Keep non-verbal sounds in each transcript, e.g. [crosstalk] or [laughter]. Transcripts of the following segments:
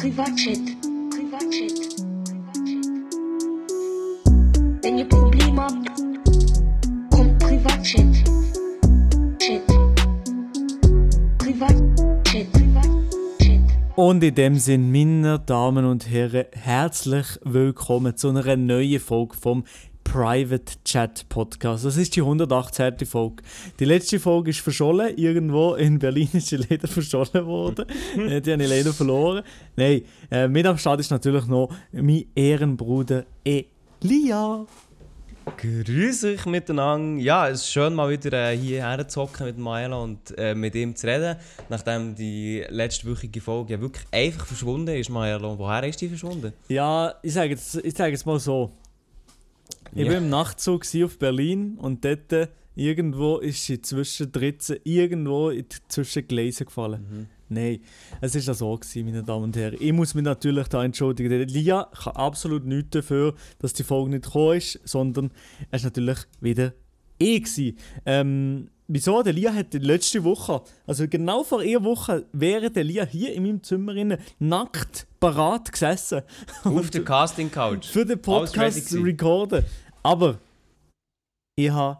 Privatchat. Privatchat. Wenn ihr Probleme habt, kommt Privatchat. Chat. Privatchat. Privatchat. Und in dem Sinn, meine Damen und Herren, herzlich willkommen zu einer neuen Folge vom Private Chat Podcast. Das ist die 118. Folge. Die letzte Folge ist verschollen. Irgendwo in Berlin ist sie leider verschollen worden. [laughs] Äh, die habe ich leider verloren. Nein, äh, mit am Start ist natürlich noch mein Ehrenbruder Elia. Grüß euch miteinander. Ja, es ist schön, mal wieder äh, hierher zu hocken mit Milo und äh, mit ihm zu reden. Nachdem die letztwöchige Folge ja wirklich einfach verschwunden ist, Milo. Woher ist die verschwunden? Ja, ich sage jetzt, ich sage jetzt mal so. Ich Ja. war im Nachtzug auf Berlin und dort äh, irgendwo ist sie zwischen 13, irgendwo in die- zwischen Gleisen gefallen. Nein, es ist ja so gewesen, meine Damen und Herren. Ich muss mich natürlich da entschuldigen. Lia kann absolut nichts dafür, dass die Folge nicht gekommen ist, sondern es ist natürlich wieder ich gewesen. Ähm, wieso? Der Lia hat die letzte Woche, also genau vor einer Woche, wäre der Lia hier in meinem Zimmer innen nackt parat gesessen. Auf der Casting Couch. für den Podcast zu recorden. Aber ich habe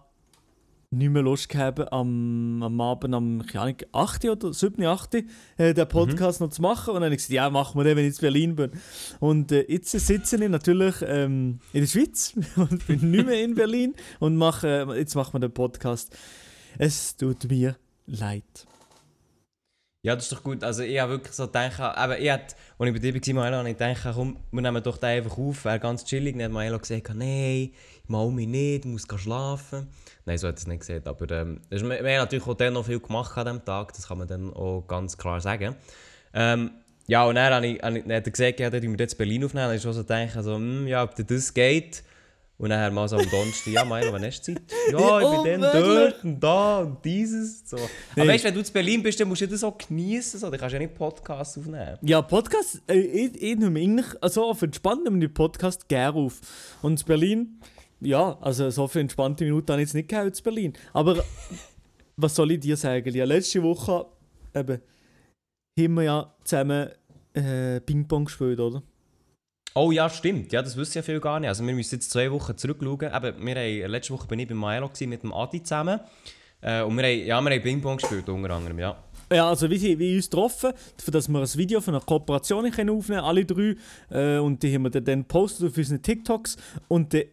nicht mehr Lust gehabt, am, am Abend am keine Ahnung, 8. oder 7. 8. Äh, den Podcast noch zu machen. Und dann habe ich gesagt, ja, machen wir den, wenn ich in Berlin bin. Und äh, jetzt sitze ich natürlich ähm, in der Schweiz [laughs] und bin nicht mehr in Berlin und mache, äh, jetzt machen wir den Podcast. Es tut mir leid. Ja, das ist doch gut. Also ich habe wirklich so gedacht, aber ich hatte, als ich bei dir war, Milo, habe ich gedacht, komm, wir nehmen doch den einfach auf, wäre ganz chillig. Dann hat Milo gesagt, nein, ich mal mich nicht, ich muss schlafen. Nein, so hat er es nicht gesagt, aber ähm, wir, haben natürlich auch dann noch viel gemacht an diesem Tag, das kann man dann auch ganz klar sagen. Ähm, ja, und dann, habe ich, habe ich, dann hat er gesagt, ja, dann wir jetzt Berlin aufnehmen. Dann habe ich schon so gedacht, also, hm, ja, ob das geht. Und dann mal so am Donnerstag, ja, Milo, wann hast du Zeit? [laughs] Ja, ich bin dann dort und da und dieses. So. Nee. Aber weißt du, wenn du in Berlin bist, dann musst du das auch genießen. So. Dann kannst du ja nicht Podcasts aufnehmen. Ja, Podcast, äh, ich, ich nehme eigentlich, also auf entspannt nehme ich Podcast gerne auf. Und in Berlin, ja, also so für entspannte Minuten habe ich jetzt nicht gehabt in Berlin. Aber [laughs] was soll ich dir sagen? Ja, letzte Woche eben, haben wir ja zusammen äh, Ping-Pong gespielt, oder? Oh ja, stimmt. Ja, das wissen ja viele gar nicht. Also wir müssen jetzt zwei Wochen zurückschauen. Eben, wir haben, letzte Woche bin ich bei Milo mit dem Adi zusammen. Äh, und wir haben, ja, wir haben Ping-Pong gespielt, unter anderem, ja. Ja, also wie, wie uns getroffen, dass wir ein Video von einer Kooperation können aufnehmen alle drei. Äh, und die haben wir dann- dann gepostet auf unseren TikToks. Und äh,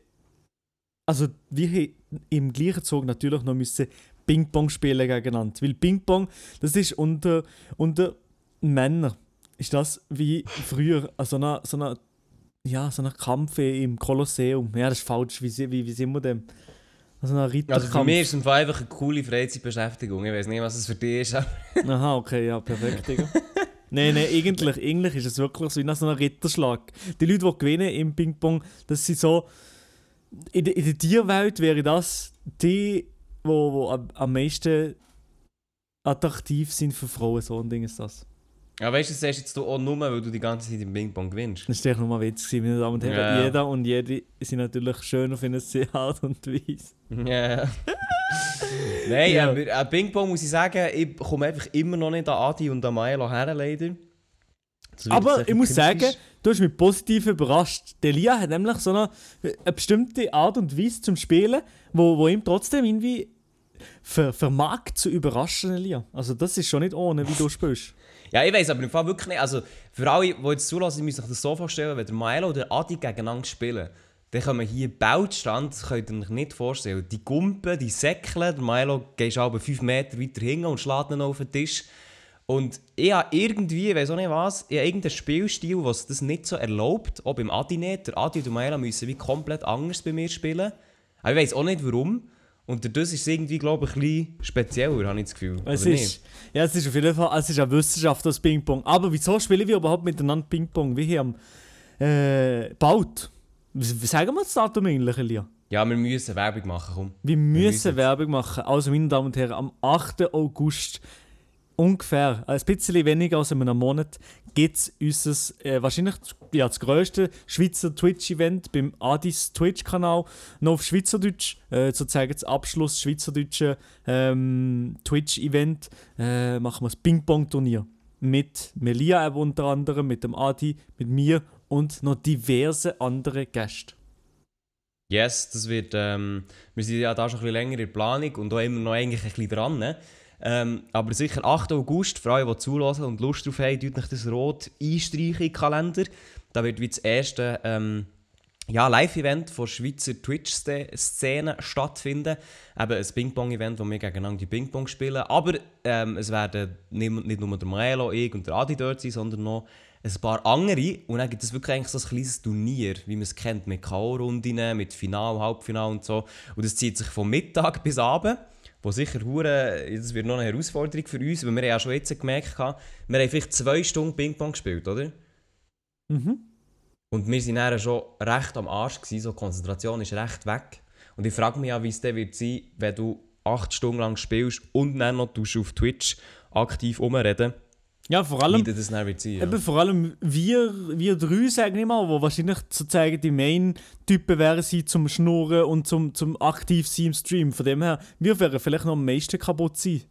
also wir haben im gleichen Zug natürlich noch müssen Ping-Pong spielen gegeneinander. Weil Ping-Pong, das ist unter, unter Männern, ist das wie früher, also so eine, so eine, ja, so ein Kampf im Kolosseum. Ja, das ist falsch, wie, wie, wie sind wir dem? Also ein Ritterkampf. Also für mich ist es einfach eine coole Freizeitbeschäftigung. Ich weiß nicht, was es für dich ist. [laughs] Aha, okay, ja, perfekt, Digga. Nein, nein, eigentlich, eigentlich ist es wirklich so wie nach so einem Ritterschlag. Die Leute, die gewinnen im Ping-Pong, das sind so. In der, in der Tierwelt wäre das die, am, am meisten attraktiv sind für Frauen. So ein Ding ist das. Ja, weißt du, das sagst jetzt du auch nur, weil du die ganze Zeit im Ping-Pong gewinnst. Das war echt nur mal Witz, gewesen, meine Damen und Herren. Ja. Jeder und jede sind natürlich schön auf eine sehr Art und Weise. Ja. [laughs] Nein, Ja. aber äh, Ping-Pong muss ich sagen, ich komme einfach immer noch nicht an Adi und an Milo her, leider. Aber ich muss sagen, du hast mich positiv überrascht. Der Lia hat nämlich so eine, eine bestimmte Art und Weise zum Spielen, wo, wo ihm trotzdem irgendwie ver, vermag zu überraschen, Lia. Also das ist schon nicht ohne, wie du spielst. Ja, ich weiß aber im Fall wirklich nicht. Also für alle, die jetzt zulassen, müssen sich das so vorstellen, wenn der Milo oder Adi gegeneinander spielen, dann kommen hier Bautstand, das könnt ihr euch nicht vorstellen. Die Gumpen, die Säckle, der Milo geht aber 5 Meter weiter hinten und schlägt ihn auf den Tisch. Und ich habe irgendwie, ich weiß auch nicht was, ich habe irgendeinen Spielstil, was das nicht so erlaubt, auch beim Adi nicht. Der Adi und der Milo müssen wie komplett anders bei mir spielen. Aber ich weiß auch nicht warum. Und dadurch ist irgendwie, glaube ich, ein bisschen spezieller, habe ich das Gefühl. Es ist, ja, es ist auf jeden Fall es ist eine Wissenschaft, das Ping-Pong. Aber wieso spielen wir überhaupt miteinander Ping-Pong? Wir haben äh, baut. Wie sagen wir das Datum eigentlich, Lia? Ja, wir müssen Werbung machen, komm. Wir müssen müssen- Werbung machen. Also, meine Damen und Herren, am 8. August, ungefähr, ein bisschen weniger als in einem Monat, gibt es unser, äh, wahrscheinlich ja, das grösste Schweizer Twitch-Event beim Adis Twitch-Kanal. Noch auf Schweizerdeutsch, äh, sozusagen das Abschluss Schweizerdeutsche ähm, Twitch-Event, äh, machen wir das Ping-Pong-Turnier. mit Melia unter anderem, mit dem Adi, mit mir und noch diverse andere Gäste. Yes, das wird, ähm, wir sind ja da schon ein bisschen länger in der Planung und auch immer noch eigentlich ein bisschen dran. ne? Ähm, aber sicher 8. August, für die zulassen und Lust drauf haben, tut euch das rot einstreichen in den Kalender. Da wird wie das erste ähm, ja, Live-Event von Schweizer Twitch-Szene stattfinden. Eben ein Ping-Pong-Event, wo wir gegeneinander die Ping-Pong spielen. Aber ähm, es werden nicht, nur der Maelo, ich und der Adi dort sein, sondern noch ein paar andere. Und dann gibt es wirklich eigentlich so ein kleines Turnier, wie man es kennt, mit K.O.-Runden, mit Final, Halbfinal und so. Und das zieht sich vom Mittag bis Abend. Wo sicher hure, das wird noch eine Herausforderung für uns, weil wir ja schon jetzt gemerkt haben, wir haben vielleicht zwei Stunden Ping-Pong gespielt, oder? Mhm. Und wir waren dann schon recht am Arsch, gewesen, so die Konzentration ist recht weg. Und ich frage mich ja, wie es dann wird sein, wenn du acht Stunden lang spielst und dann noch auf Twitch aktiv rumreden. Ja, vor Wie allem, das dann wird sein. Ja. eben, vor allem wir, wir drei, sage ich mal, wo wahrscheinlich sozusagen die Main-Typen wären sie zum Schnurren und zum, zum aktiv sein im Stream. Von dem her, wir wären vielleicht noch am meisten kaputt sein.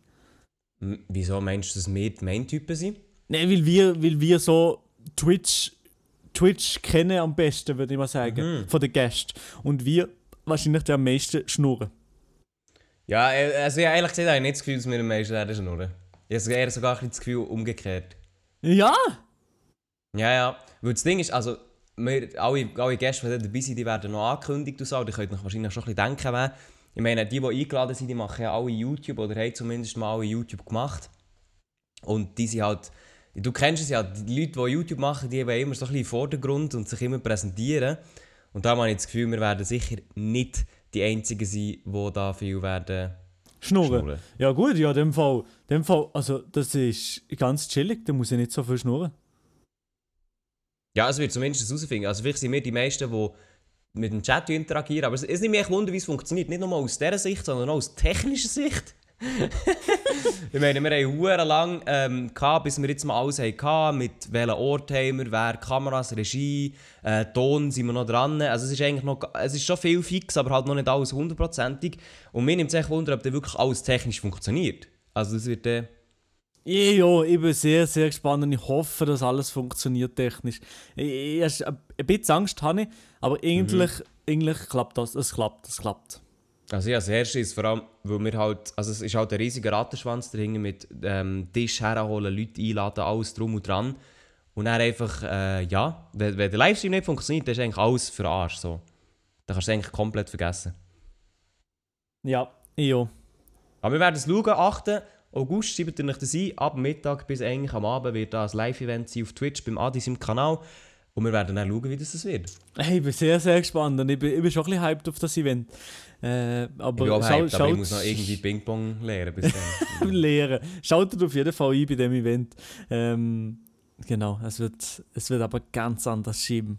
M- Wieso meinst du, dass wir die Main-Typen sind? Nein, weil wir, weil wir so Twitch, Twitch kennen am besten, würde ich mal sagen, Mhm. von den Gästen. Und wir wahrscheinlich die am meisten schnurren. Ja, äh, also ja, ehrlich gesagt habe ich nicht das Gefühl, dass wir am meisten schnurren. Ich habe eher sogar ein bisschen das Gefühl umgekehrt. Ja! Ja, ja. Weil das Ding ist, also, wir, alle, alle Gäste, die dabei sind, die werden noch angekündigt und so. Die könnt euch wahrscheinlich schon ein bisschen denken, wer. Ich meine, die, die eingeladen sind, die machen ja alle YouTube oder haben zumindest mal alle YouTube gemacht. Und die sind halt, du kennst es ja, die Leute, die YouTube machen, die wollen immer so ein bisschen im Vordergrund und sich immer präsentieren. Und da habe ich das Gefühl, wir werden sicher nicht die Einzigen sein, die da viel werden Schnurren. schnurren. Ja gut, ja, in dem Fall, dem Fall, also das ist ganz chillig, da muss ich nicht so viel schnurren. Ja, es wird zumindest herausfinden. Also vielleicht sind wir die meisten, die mit dem Chat interagieren. Aber es, nimmt mich echt wunder, wie es funktioniert. Nicht nur aus dieser Sicht, sondern auch aus technischer Sicht. [laughs] ich meine, wir haben hure lang ähm, gehabt, bis wir jetzt mal alles hatten, mit welchen Ort haben wir, wer Kameras, Regie, äh, Ton sind wir noch dran. Also es ist eigentlich noch, es ist schon viel fix, aber halt noch nicht alles hundertprozentig. Und mir nimmt es echt wunder, ob dann wirklich alles technisch funktioniert. Also das wird äh, Ja, ich bin sehr, sehr gespannt und ich hoffe, dass alles funktioniert technisch. Ich, ich, ein bisschen Angst habe ich, aber eigentlich, eigentlich klappt das, es klappt, es klappt. Also ja, das erste ist vor allem, weil wir halt, also es ist halt ein riesiger Rattenschwanz dahinter mit ähm, Tisch herholen, Leute einladen, alles drum und dran. Und dann einfach, äh, ja, wenn, wenn der Livestream nicht funktioniert, dann ist eigentlich alles für Arsch, so. Dann kannst du eigentlich komplett vergessen. Ja, ja. Aber wir werden es schauen, 8. August schreibt ihr euch das ein, ab Mittag bis eigentlich am Abend wird da ein Live-Event sein auf Twitch beim Adis im Kanal. Und wir werden dann schauen, wie das wird. Hey, ich bin sehr, sehr gespannt und ich bin, ich bin schon ein bisschen hyped auf das Event. Äh, Ich aber bin auch schau, hyped, aber ich muss noch irgendwie Ping-Pong lernen bis dann. [laughs] lehren. Schaut auf jeden Fall ein bei dem Event. Ähm, genau, es wird, es wird aber ganz anders schieben.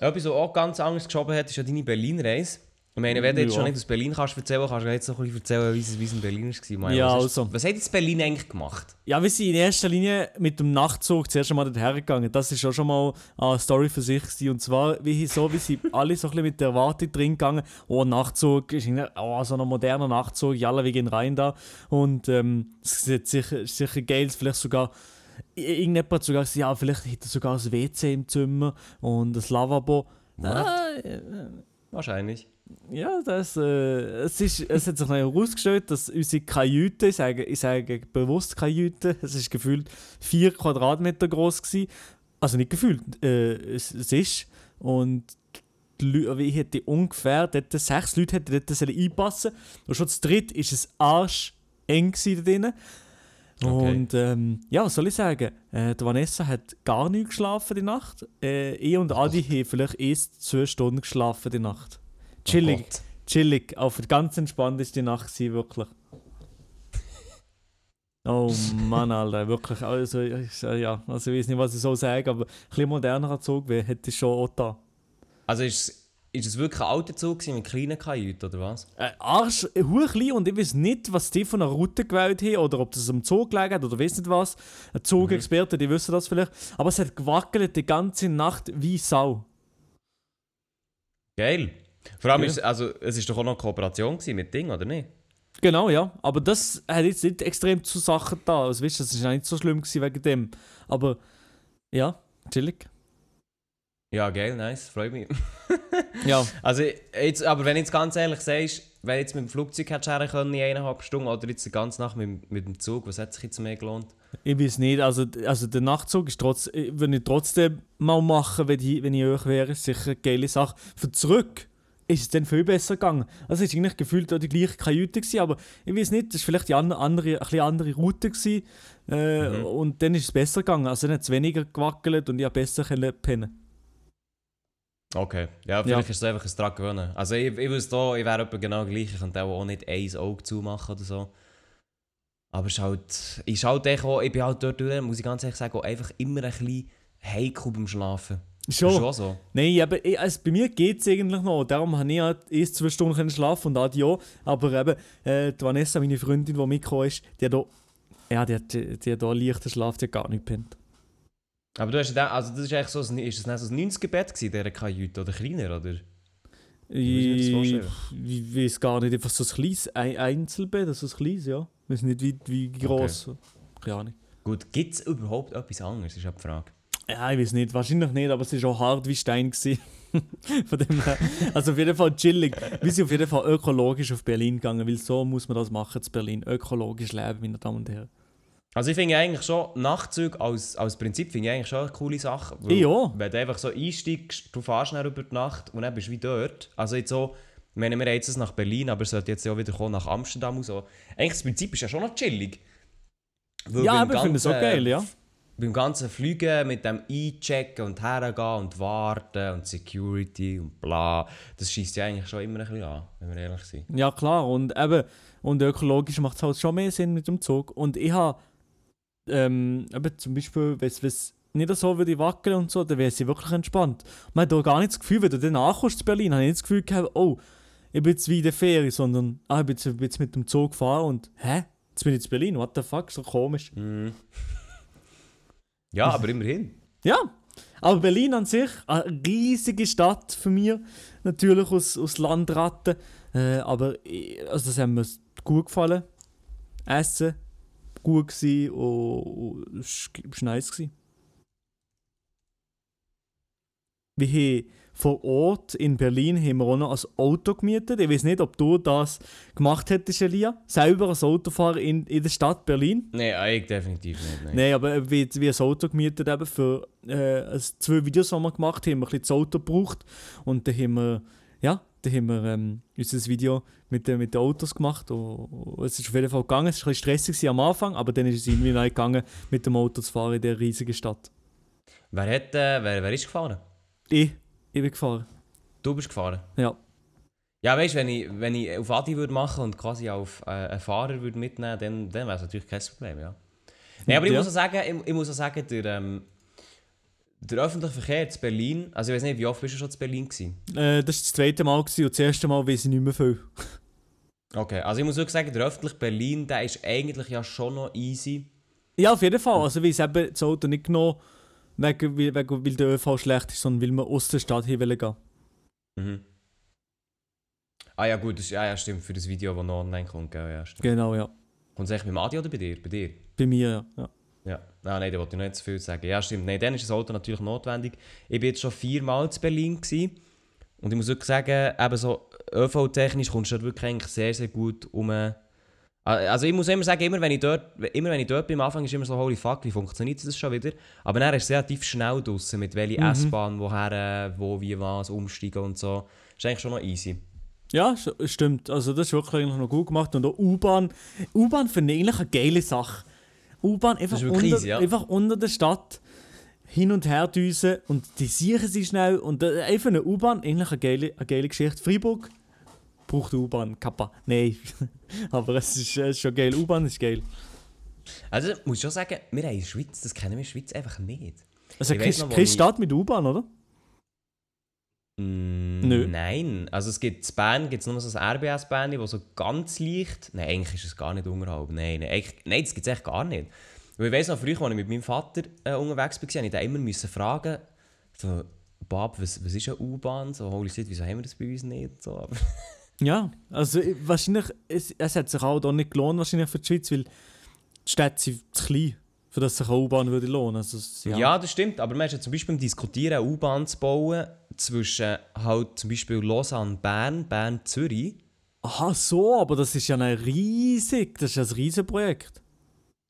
Etwas, was auch ganz anders geschoben hat, ist ja deine Berlin-Reise. Ich meine, wenn du jetzt Ja. schon nicht aus Berlin kannst erzählen, kannst du jetzt noch ein bisschen erzählen, wie es, wie es in Berlin war. Ja, was, ist- also. was hat jetzt Berlin eigentlich gemacht? Ja, wir sind in erster Linie mit dem Nachtzug zuerst einmal dorthin gegangen. Das ist auch schon mal eine Story für sich. Gewesen. Und zwar, wie so, wie sie alle so ein bisschen mit der Erwartung drin gegangen. Oh, Nachtzug, ist oh, so ein moderner Nachtzug, ja, alle wir gehen rein da. Und ähm, es ist sicher, sicher geil, vielleicht sogar. Irgendjemand hat sogar gesagt, ja, vielleicht hätte er sogar ein WC im Zimmer und ein Lavabo. Äh, Wahrscheinlich. Ja, das, äh, es, ist, es hat sich herausgestellt, dass unsere Kajüte, ich sage, ich sage bewusst Kajüte, es ist gefühlt 4 Quadratmeter groß gewesen. Also nicht gefühlt, äh, es, es ist. Und die Leu- ich hätte ungefähr, dort sechs Leute hätten dort sollen einpassen Und schon zu dritt ist es arsch eng gewesen da drinnen. Okay. Und ähm, ja, was soll ich sagen? Äh, die Vanessa hat gar nicht geschlafen die Nacht. Äh, ich und Adi haben vielleicht erst zwei Stunden geschlafen die Nacht. Chillig, Oh chillig. Auf ganz entspannt ist die Nacht gewesen, wirklich. Oh Mann, Alter, wirklich. Also, ich, ja, also ich weiß nicht, was ich so sage, aber ein bisschen modernerer Zug wäre, hätte ich schon auch da. Also ist, ist es wirklich ein alter Zug mit kleinen Kajüten, oder was? Äh, Arsch, äh, klein und ich weiß nicht, was die von einer Route gewählt haben oder ob das am Zug gelegen hat oder weiß nicht was. Ein Zugexperte, die wissen das vielleicht. Aber es hat gewackelt die ganze Nacht wie Sau. Geil. Vor allem Ja. ist also, es ist doch auch noch eine Kooperation mit Ding, oder nicht? Genau, ja. Aber das hat jetzt nicht extrem zu Sachen da. Also, weißt, du, das ist auch nicht so schlimm wegen dem. Aber ja, chillig. Ja, geil, nice, freut mich. Ja. [laughs] Also, jetzt, aber wenn du jetzt ganz ehrlich sagst, wenn du jetzt mit dem Flugzeug hättest herkommen können in eineinhalb Stunden oder jetzt die ganze Nacht mit, mit dem Zug, was hat sich jetzt mehr gelohnt? Ich weiß nicht, also, also der Nachtzug ist trotz, würde ich trotzdem mal machen, wenn ich, wenn ich euch wäre, sicher eine geile Sache. Für zurück ist es dann viel besser gegangen. Also es war eigentlich gefühlt auch die gleiche Kajüte, gewesen, aber ich weiß nicht, das war vielleicht die andere, andere, ein bisschen andere Route gewesen, äh, Mhm. und dann ist es besser gegangen. Also dann hat es weniger gewackelt und ich konnte besser können pennen. Okay, ja, vielleicht ist es einfach ein Dran gewöhnen. Also ich, ich wüsste auch, ich wäre genau gleich, ich könnte auch nicht ein Auge zumachen oder so. Aber es ist halt, ist halt auch, ich bin halt dort muss ich ganz ehrlich sagen, einfach immer ein bisschen heikel beim Schlafen. Schon. Schon so. Nein, aber ich, also bei mir geht es eigentlich noch. Darum habe ich halt erst zwei Stunden schlafen und auch. Aber eben, äh, die Vanessa, meine Freundin, die mitgekommen ist, die hat da, ja, die hat, die, hat da leichten Schlaf, die hat gar nicht gepennt. Aber du hast ja, also das ist eigentlich so, ein- ist das nicht so ein 90er-Bett gewesen, dieser Kajüte, oder kleiner, oder? Ich Ich, ich weiß gar nicht, einfach so ein kleines ein Einzelbett, also ein kleines, ja. Ich weiß nicht, wie, wie groß. Keine Ahnung. Gut, gibt es überhaupt etwas anderes, ist ja die Frage. Ja, ich weiß nicht, wahrscheinlich nicht, aber es war auch hart wie Stein. [laughs] Von dem her. Also auf jeden Fall chillig. Wir sind auf jeden Fall ökologisch auf Berlin gegangen, weil so muss man das machen zu Berlin. Ökologisch leben, meine Damen und Herren. Also ich finde eigentlich schon, Nachtzüge als, als Prinzip finde ich eigentlich schon eine coole Sache. auch. Wenn du einfach so einsteigst, du fährst schnell über die Nacht und dann bist du wie dort. Also jetzt so, ich meine, wir haben jetzt nach Berlin, aber es sollte jetzt ja auch wieder kommen nach Amsterdam und so. Eigentlich das Prinzip ist ja schon noch chillig. Weil Ja, aber ich finde es auch geil, ja. Beim ganzen Fliegen mit dem Einchecken und hergehen und warten und Security und bla, das schießt ja eigentlich schon immer ein bisschen an, wenn wir ehrlich sind. Ja, klar. Und eben, und ökologisch macht es halt schon mehr Sinn mit dem Zug. Und ich habe, ähm, eben zum Beispiel, wenn es nicht so würde wackeln und so, dann wäre sie wirklich entspannt. Man hat auch gar nicht das Gefühl, wenn du dann ankommst zu Berlin, habe ich nicht das Gefühl gehabt, oh, ich bin jetzt wie in der Ferie, sondern, ah, ich bin jetzt, bin jetzt mit dem Zug gefahren und, hä? Jetzt bin ich in Berlin, what the fuck, so komisch. Mhm. Ja, aber immerhin. Ja, aber Berlin an sich, eine riesige Stadt für mich, natürlich aus, aus Landratten. Äh, aber also das hat mir gut gefallen. Essen, gut gsi und, es war nice. Gewesen. Wir haben vor Ort in Berlin haben wir auch noch ein Auto gemietet. Ich weiß nicht, ob du das gemacht hättest, Elia. Selber ein Auto fahren in, in der Stadt Berlin. Nein, ich definitiv nicht. Nein. Nein, aber wie, wie ein Auto gemietet eben für äh, zwei Videos, die wir gemacht haben, haben wir ein bisschen das Auto gebraucht und dann haben wir, ja, dann haben wir ähm, unser Video mit, den- mit den Autos gemacht und, und es ist auf jeden Fall gegangen, es war ein bisschen stressig am Anfang, aber dann ist es irgendwie noch gegangen, mit dem Auto zu fahren in dieser riesigen Stadt. Wer, hat, äh, wer, wer ist gefahren? Ich, ich bin gefahren, Du bist gefahren? ja. Ja, weißt du, wenn ich, wenn ich auf Adi würde machen und quasi auf äh, einen Fahrer würde mitnehmen dann, dann wäre es natürlich kein Problem, ja. Nein, aber ich Ja. muss auch sagen, ich, ich muss auch sagen der, ähm, der öffentliche Verkehr zu Berlin, also ich weiß nicht, wie oft bist du schon zu Berlin gewesen? Äh, das war das zweite Mal gewesen, und das erste Mal weiß ich nicht mehr viel. Okay, also ich muss wirklich sagen, der öffentliche Berlin, der ist eigentlich ja schon noch easy. Ja, auf jeden Fall, also weil es eben das Auto nicht genommen, wegen, weil, wegen, weil der ÖV schlecht ist, sondern weil wir aus der Stadt hin gehen. Mhm. Ah ja gut, das, ist- ja, ja stimmt, für das Video, das noch online kommt, gell, ja stimmt. Genau, ja. Kommt es eigentlich beim Adi oder bei dir? Bei dir? Bei mir, ja. ja. Ja, ah, nein, da wollte ich nicht zu viel sagen. Ja, stimmt. Nein, dann ist das Auto natürlich notwendig. Ich bin jetzt schon viermal zu Berlin gewesen. und ich muss wirklich sagen, eben so ÖV-technisch kommst du dort wirklich eigentlich sehr, sehr gut um. Äh, Also ich muss immer sagen, immer wenn ich dort, immer wenn ich dort bin, am Anfang ist immer so, holy fuck, wie funktioniert das schon wieder? Aber dann ist es relativ schnell draussen, mit welcher Mhm. S-Bahn, woher, wo, wie, was, umsteigen und so. Ist eigentlich schon noch easy. Ja, stimmt. Also das ist wirklich noch gut gemacht. Und auch U-Bahn. U-Bahn finde ich eigentlich eine geile Sache. U-Bahn einfach, unter, easy, ja. einfach unter der Stadt hin und her düsen und die sichern sie schnell. Und äh, einfach eine U-Bahn, eigentlich eine geile, eine geile Geschichte. Freiburg braucht U-Bahn, Kappa. Nein. [laughs] Aber es ist, es ist schon geil. U-Bahn ist geil. Also muss ich schon sagen, wir haben in der Schweiz, das kennen wir in der Schweiz einfach nicht. Also Ich keine, Stadt mit U-Bahn, oder? Mm, Nö. Nein. Also es gibt in Bern gibt es nur so ein RBS-Band, das so ganz leicht... Nein, eigentlich ist es gar nicht unterhalb. Nein, nein, eigentlich, nein das gibt es echt gar nicht. Weil ich weiss noch, früher, als ich mit meinem Vater äh, unterwegs war, musste ich immer müssen fragen, so, Bab, was, was ist eine U-Bahn? So, holy shit, wieso haben wir das bei uns nicht? So, aber [laughs] Ja, also ich- wahrscheinlich, es, es hat sich auch da nicht gelohnt wahrscheinlich für die Schweiz, weil die Städte sind zu klein, für das sich eine U-Bahn würde lohnen. Also, es- Ja. ja. das stimmt, aber man ist ja zum Beispiel im Diskutieren, eine U-Bahn zu bauen zwischen halt zum Beispiel Lausanne, Bern, Bern, Zürich. Aha, so, aber das ist ja ein riesig, das ist ja ein riesiges Projekt.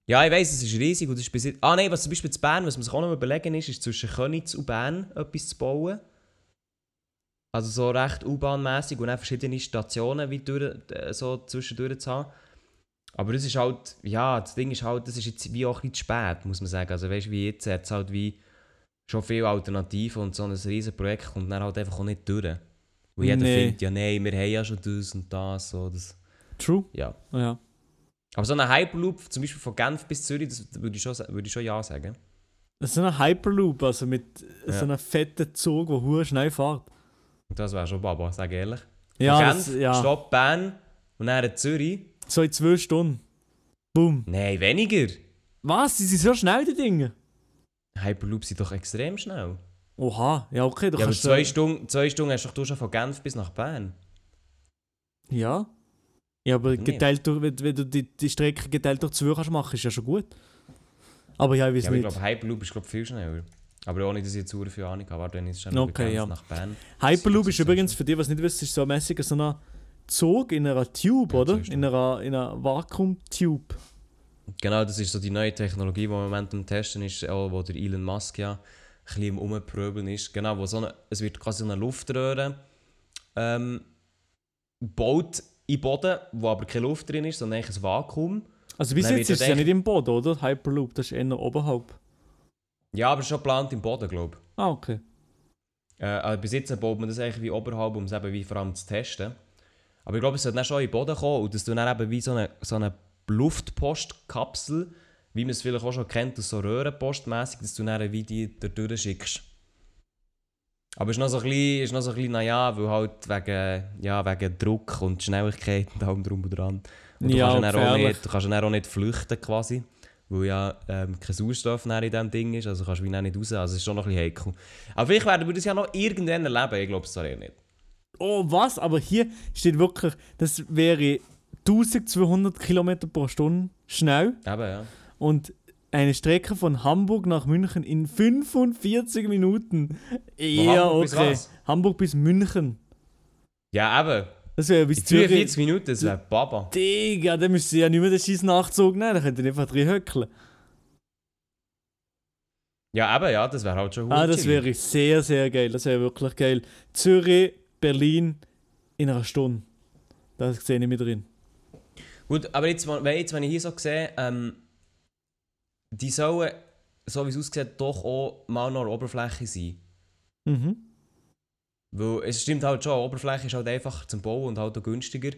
Ja, ich weiss, es ist riesig und das ist bis. Ah nein, was zum Beispiel zu Bern, was man sich auch noch überlegen ist, ist zwischen Königs und Bern etwas zu bauen. Also so recht U-Bahn-mässig und dann verschiedene Stationen wie durch, äh, so zwischendurch zu haben. Aber das ist halt, ja, das Ding ist halt, das ist jetzt wie auch ein bisschen zu spät, muss man sagen. Also weißt du, wie jetzt hat es halt wie schon viele Alternativen und so ein riesen Projekt kommt dann halt einfach auch nicht durch. Und jeder Nee. findet, ja nein, wir haben ja schon das und das, so, das, True. ja. Ja. Aber so ein Hyperloop, zum Beispiel von Genf bis Zürich, das würde ich schon, würde ich schon ja sagen. Ist ein Hyperloop, also mit Ja. so einem fetten Zug, der schnell fährt. Und das wäre schon Baba, sag ehrlich. Ja, das, Genf, ja. Stopp Bern und dann Zürich. so in zwei Stunden. Boom. Nein, weniger. Was? Die sind so schnell, die Dinge? Hyperloop sind doch extrem schnell. Oha, ja okay, du Ja, aber zwei äh, Stunden, zwei Stunden hast doch du schon von Genf bis nach Bern. Ja. Ja, aber Oder nicht? geteilt durch, wenn, wenn du die, die Strecke geteilt durch zwei kannst machen, ist ja schon gut. Aber ja, ich weiß Ja, aber ich nicht. glaube, Hyperloop ist glaub, viel schneller. Aber ohne, dass ich jetzt viel Ahnung habe. Warte, wenn ich es schon Okay, ja. nach Bern. Hyperloop ist ist übrigens, für die, was nicht wissen, ist so mäßig so ein Zug in einer Tube, Ja, oder? In einer, in einer Vakuum-Tube. Genau, das ist so die neue Technologie, die im Moment am Testen ist, auch wo der Elon Musk ja ein bisschen im Umpröbeln ist. Genau, wo so eine, es wird quasi eine Luftröhre ähm, gebaut im Boden, wo aber keine Luft drin ist, sondern eigentlich ein Vakuum. Also bis Dann jetzt ist es ja nicht im Boden, oder? Hyperloop, das ist eher oberhalb. Ja, aber schon geplant im Boden, glaube ich. Ah, okay. Äh, aber bis jetzt baut man das eigentlich wie oberhalb, um es eben wie vor allem zu testen. Aber ich glaube, es sollte dann schon in den Boden kommen und dass du dann eben wie so eine, so eine Luftpostkapsel, wie man es vielleicht auch schon kennt, aus so Röhrenpostmäßig, dass du dann wie die da durchschickst. Aber es ist noch so ein bisschen, ist noch so ein bisschen naja, weil halt wegen, ja, wegen Druck und Schnelligkeit und allem drum und dran. Und du, Ja, kannst ja auch nicht, du kannst ja dann auch nicht flüchten quasi, weil ja ähm, kein Sauerstoff in diesem Ding ist, also kannst du wie nicht raus, also es ist schon noch ein bisschen heikel. Aber vielleicht werden wir das ja noch irgendwann erleben, ich glaube es zwar eher nicht. Oh, was? Aber hier steht wirklich, das wäre 1200 Kilometer pro Stunde schnell Eben, ja. und eine Strecke von Hamburg nach München in 45 Minuten. Ja, bis okay. was? Hamburg bis München. Ja, eben. Das wäre bis Zürich. 43 Minuten, das wäre Baba. Digga, dann müsst ihr ja nicht mehr den scheiß Nachzug nehmen, dann könnt ihr einfach drin höckeln. Ja, eben, ja, das wäre halt schon Ah, das wäre sehr, sehr geil. Das wäre wirklich geil. Zürich, Berlin in einer Stunde. Das sehe ich mit drin. Gut, aber jetzt, wenn, jetzt, wenn ich hier so sehe, ähm, die sollen, so wie es aussieht, doch auch mal noch an der Oberfläche sein. Mhm. Weil es stimmt halt schon, die Oberfläche ist halt einfach zum Bauen und halt auch günstiger.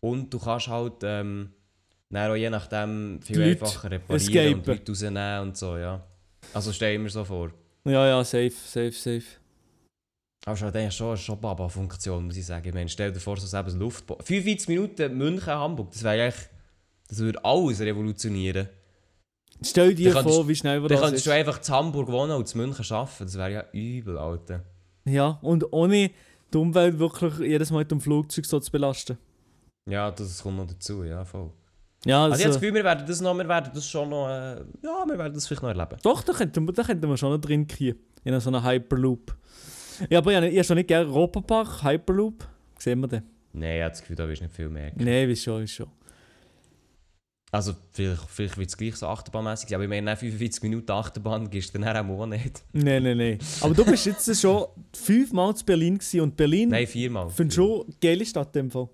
Und du kannst halt ähm, dann auch je nachdem viel Leute einfacher reparieren und escapen. die Leute rausnehmen und so, ja. Also stell ich mir so vor. Ja, ja, safe, safe, safe. Aber es ist halt eigentlich schon, schon eine Baba-Funktion, muss ich sagen. Ich meine, stell dir vor, so selbst ein Luftball. 45 Minuten München, Hamburg, das wäre eigentlich... Das würde alles revolutionieren. Stell dir Dann könntest- vor, wie schnell wir Dann das könntest ist. du einfach zu Hamburg wohnen und zu München arbeiten. Das wäre ja übel, Alter. Ja, und ohne die Umwelt wirklich jedes Mal mit dem Flugzeug so zu belasten. Ja, das kommt noch dazu, ja, voll. Ja, Also, also, ich habe das Gefühl, wir werden das noch, wir werden das schon noch, äh, ja, wir werden das vielleicht noch erleben. doch, da könnten, wir, da könnten wir schon noch drin kriegen. In so einer Hyperloop. Ja, aber ich habe schon nicht gerne Europapark, Hyperloop. Sehen wir den? Nein, ich habe das Gefühl, da wirst du nicht viel merken. Nein, wie schon, wie schon. Also, vielleicht, vielleicht wird es gleich so achterbahnmäßig sein, aber ich meine, nach 45 Minuten Achterbahn gehst du dann auch nicht. Nein, nein, nein. Aber du bist jetzt schon fünfmal zu Berlin gewesen und Berlin Nein, viermal. finde ich schon eine geile Stadt in dem Fall.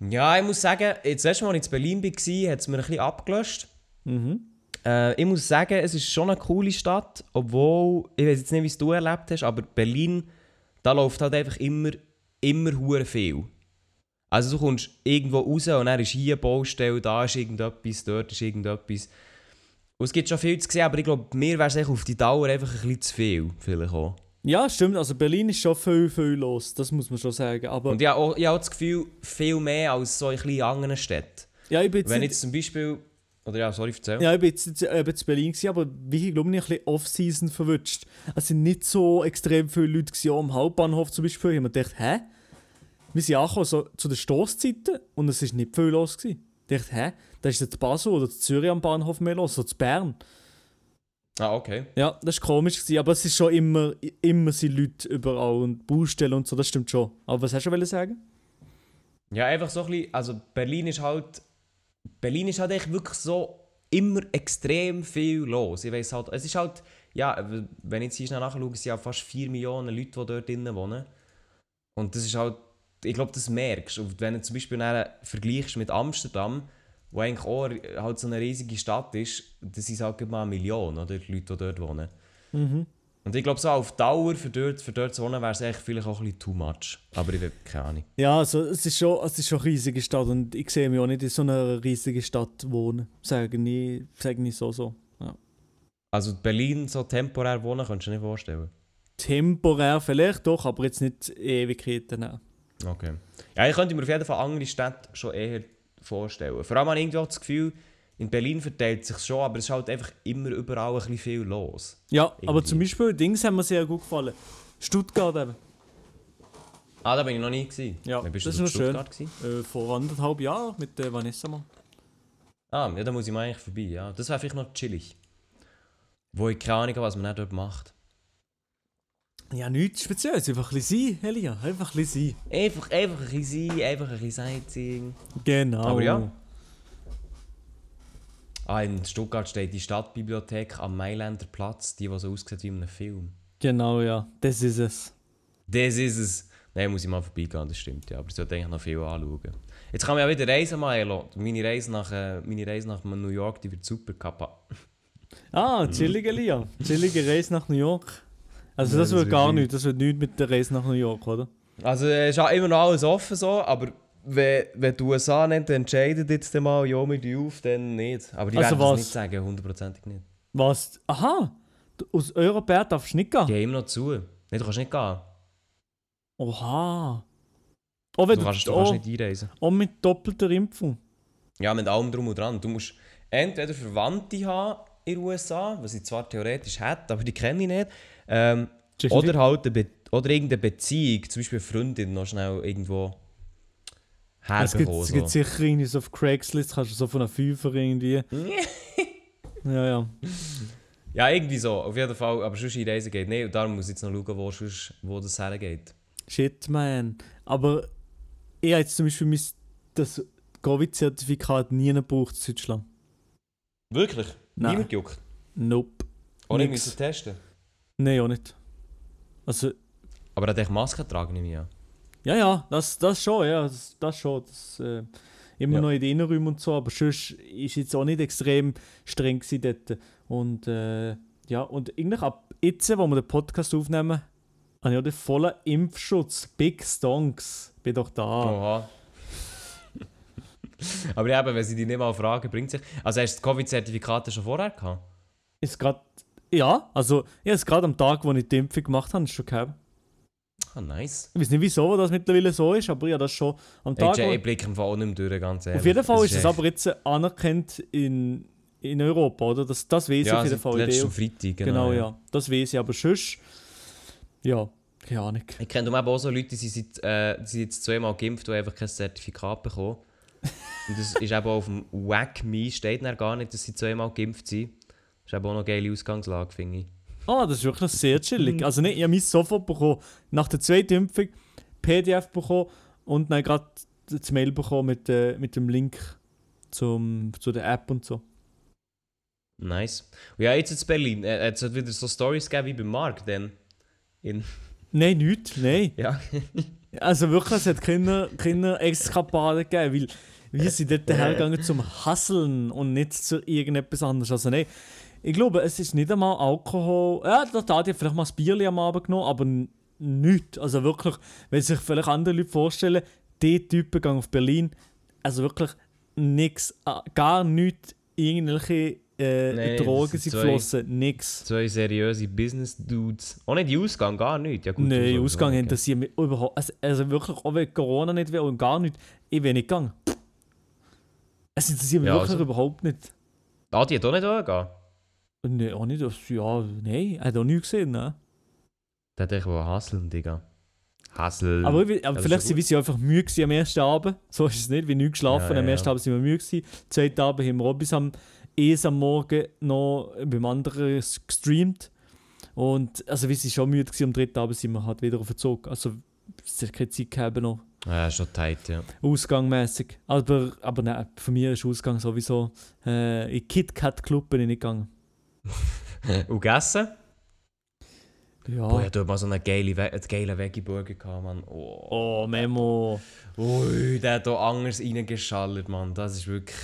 Ja, ich muss sagen, jetzt, das letzte Mal, als ich in Berlin war, hat es mir ein bisschen abgelöscht. Mhm. Äh, ich muss sagen, es ist schon eine coole Stadt, obwohl, ich weiß jetzt nicht, wie es du erlebt hast, aber Berlin, da läuft halt einfach immer, immer hure viel. Also du kommst irgendwo raus und dann ist hier eine Baustelle, da ist irgendetwas, dort ist irgendetwas. Und es gibt schon viel zu sehen, aber ich glaube, mir wäre es auf die Dauer einfach ein bisschen zu viel, vielleicht auch. Ja, stimmt. Also Berlin ist schon viel, viel los. Das muss man schon sagen. Aber Und ich habe auch, ich habe auch das Gefühl, viel mehr als so in bisschen anderen Städten. ja, ich bin jetzt, Wenn jetzt zum Beispiel, oder ja, sorry, erzähl. ja, ich bin jetzt, jetzt, äh, jetzt in Berlin gewesen, aber wie ich glaube, ich ein bisschen Off-Season verwünscht. Es sind nicht so extrem viele Leute gewesen, am Hauptbahnhof zum Beispiel. Ich habe mir gedacht, hä? Wir sind angekommen, so zu den Stoßzeiten und es war nicht viel los. Gewesen. Ich dachte, hä, da ist jetzt Basel oder Zürich am Bahnhof mehr los, so zu Bern. Ah, okay. Ja, das war komisch, gewesen, aber es ist schon immer, immer sind Leute überall und Baustellen und so, das stimmt schon. Aber was hast du sagen? Ja, einfach so ein bisschen, also Berlin ist halt, Berlin ist halt echt wirklich so immer extrem viel los. Ich weiß halt, es ist halt, ja, wenn ich jetzt hier schnell nachschaue, es sind ja fast 4 Millionen Leute, die dort drinnen wohnen. Und das ist halt, ich glaube, das merkst du. Wenn du zum Beispiel dann vergleichst mit Amsterdam, wo eigentlich auch halt so eine riesige Stadt ist, das sind halt mal eine Million, oder, die Leute, die dort wohnen. Mhm. Und ich glaube, so auf Dauer für dort, für dort zu wohnen, wäre es eigentlich vielleicht auch ein bisschen too much. Aber ich habe keine Ahnung. Ja, also es ist, schon, es ist schon eine riesige Stadt und ich sehe mich auch nicht in so einer riesigen Stadt wohnen. Sage ich, sage ich so so. Ja. Also Berlin so temporär wohnen, kannst du dir nicht vorstellen? Temporär vielleicht doch, aber jetzt nicht Ewigkeiten. Nein. Okay. Ja, ich könnte mir auf jeden Fall andere Städte schon eher vorstellen. Vor allem habe ich irgendwie auch das Gefühl, in Berlin verteilt sich schon, aber es ist halt einfach immer überall ein bisschen viel los. Ja, aber Irgendwie. zum Beispiel Dings haben mir sehr gut gefallen. Stuttgart eben. Ah, da bin ich noch nie gewesen. Ja, Wann bist das du ist noch Stuttgart gewesen? Äh, vor anderthalb Jahren mit der Vanessa mal. Ah, ja, da muss ich mal eigentlich vorbei. Ja, das wäre vielleicht noch chillig. Wo ich keine Ahnung habe, was man dort macht. Ja, nichts Spezielles. Einfach ein bisschen sein, Elia. Einfach ein bisschen Einfach, einfach ein bisschen sein, einfach ein bisschen Sightseeing. sein. Genau. Aber ja. Ah, in Stuttgart steht die Stadtbibliothek am Mailänder Platz, die, die so aussieht wie in einem Film. Genau, ja. Das ist es. Das ist es. Nein, muss ich mal vorbeigehen, das stimmt, ja. Aber ich sollte eigentlich noch viel anschauen. Jetzt kann man ja wieder reisen, Milo. Meine Reise nach, äh, meine Reise nach New York, die wird super kappa. Ah, chillige Elia. Chillige Reise nach New York. Also Ja, das das wird gar nicht. nichts. Das wird nichts mit der Reise nach New York, oder? Also es ist auch immer noch alles offen so, aber wenn, wenn die USA nicht entscheiden jetzt mal, ja, wir die auf, dann nicht. Aber die Also werden das was? nicht sagen, hundertprozentig nicht. Was? Aha! Aus Europäer darfst du nicht gehen? Haben immer noch zu. Nein, du kannst nicht gehen. Oha! Auch, wenn Du du, kannst, du auch, kannst nicht einreisen. auch mit doppelter Impfung. Ja, mit allem drum und dran. Du musst entweder Verwandte haben in den USA, was ich zwar theoretisch hätte, aber die kenne ich nicht. Ähm, oder halt eine Be oder irgendeine Beziehung, zum Beispiel eine Freundin, noch schnell irgendwo es gibt, herbekommen. es gibt So. sicher irgendwie so auf Craigslist, kannst du so von einer Fünfer irgendwie. [laughs] ja, ja. Ja, irgendwie so, auf jeden Fall. Aber sonst in die Reise geht nicht. Und darum muss ich jetzt noch schauen, wo, sonst, wo das hergeht. Shit, man. Aber ich habe jetzt zum Beispiel mein, das Covid-Zertifikat nie gebraucht in Deutschland. Wirklich? Nein. Niemand juckt? Nope. Ich Nix. müssen testen? Nein, auch nicht. Also, Aber er hat echt Maske tragen, ich an. ja, ja, das, das schon, ja, das, das schon. Das, äh, immer Ja. noch in den Innenräumen und so, aber sonst ist jetzt auch nicht extrem streng dort. Und äh, ja, und eigentlich ab jetzt, wo wir den Podcast aufnehmen, habe ich auch den vollen Impfschutz. Big Stonks. Bin doch da. Oha. [laughs] Aber ja, eben, wenn sie dich nicht mal fragen, bringt sich. Also hast du das Covid-Zertifikat schon vorher gehabt? Ist gerade. Ja, also, ich habe gerade am Tag, wo ich die Impfung gemacht habe, schon gehabt. Ah, nice. Ich weiß nicht, wieso das mittlerweile so ist, aber ja, das schon am Hey, Tag. Jay, wo- ich blicke im Fall auch nicht mehr durch, ganz ehrlich. auf jeden Fall ist es aber jetzt anerkannt in, in Europa, oder? Das, das weiß ich ja, auf jeden seit Fall. letzten EU. Freitag, genau. Genau, ja. Das weiß ich, aber sonst. Ja, keine Ahnung. Ich kenne eben auch so Leute, die sind, äh, die sind jetzt zweimal geimpft und einfach kein Zertifikat bekommen. Und das ist eben auf dem Wack Me steht dann gar nicht, dass sie zweimal geimpft sind. Das ist eben auch noch eine geile Ausgangslage, finde ich. Ah, das ist wirklich sehr chillig. Also nicht, ich habe mein sofort bekommen, nach der zweiten Impfung, PDF bekommen und dann gerade das Mail bekommen mit, äh, mit dem Link zum, zu der App und so. Nice. Und ja, jetzt in Berlin, äh, jetzt hat wieder so Stories gegeben wie beim Markt, denn in... Nein, nichts, nein. Ja. [laughs] Also wirklich, es hat keine, keine Extrapaden gegeben, weil wir sind dort hergegangen zum Hasseln und nicht zu irgendetwas anderes. Also nein, ich glaube, es ist nicht einmal Alkohol. Ja, da hat ich vielleicht mal das Bierli am Abend genommen, aber nichts. Also wirklich, wenn sich vielleicht andere Leute vorstellen, die Typen gehen auf Berlin, also wirklich nichts, gar nichts, irgendwelche äh, Nein, Drogen sind zwei- geflossen, nichts. Zwei seriöse Business-Dudes. Auch nicht die Ausgang, gar nicht. Ja, gut, Nein, sowieso, Ausgang okay. interessiert mich überhaupt. Also, also wirklich, auch wenn Corona nicht will und gar nicht, ich will nicht gegangen. Es interessiert mich Ja, wirklich also. überhaupt nicht. Ah, die hat auch nicht angehen. Nein, auch nicht. Das, ja, nein, er hat auch nie gesehen, ne? Der hat echt wohl hasseln, Digga. Hassel. Aber, ich- aber vielleicht sind wir sie einfach müde am ersten Abend. So ist es nicht, wie nicht geschlafen. Ja, am ersten ja. Abend sind wir müde. Am zweiten Abend haben wir bis am ES am Morgen noch beim anderen gestreamt. Und also wir sind schon müde gewesen. Am dritten Abend sind wir halt wieder auf den Zug. Also es hat keine Zeit gehabt noch. Ja, schon tight, ja. Ausgangmäßig. Aber, aber nein, für mich ist Ausgang sowieso äh, in Kit Kat Club bin ich nicht gegangen. [laughs] Und gegessen? Ja. Boah, ich hatte mal so einen geilen, We einen geilen Veggie-Burger gehabt, Mann. Oh. Oh, Memo. Ui, der hat hier anders reingeschallert, Mann. Das ist wirklich...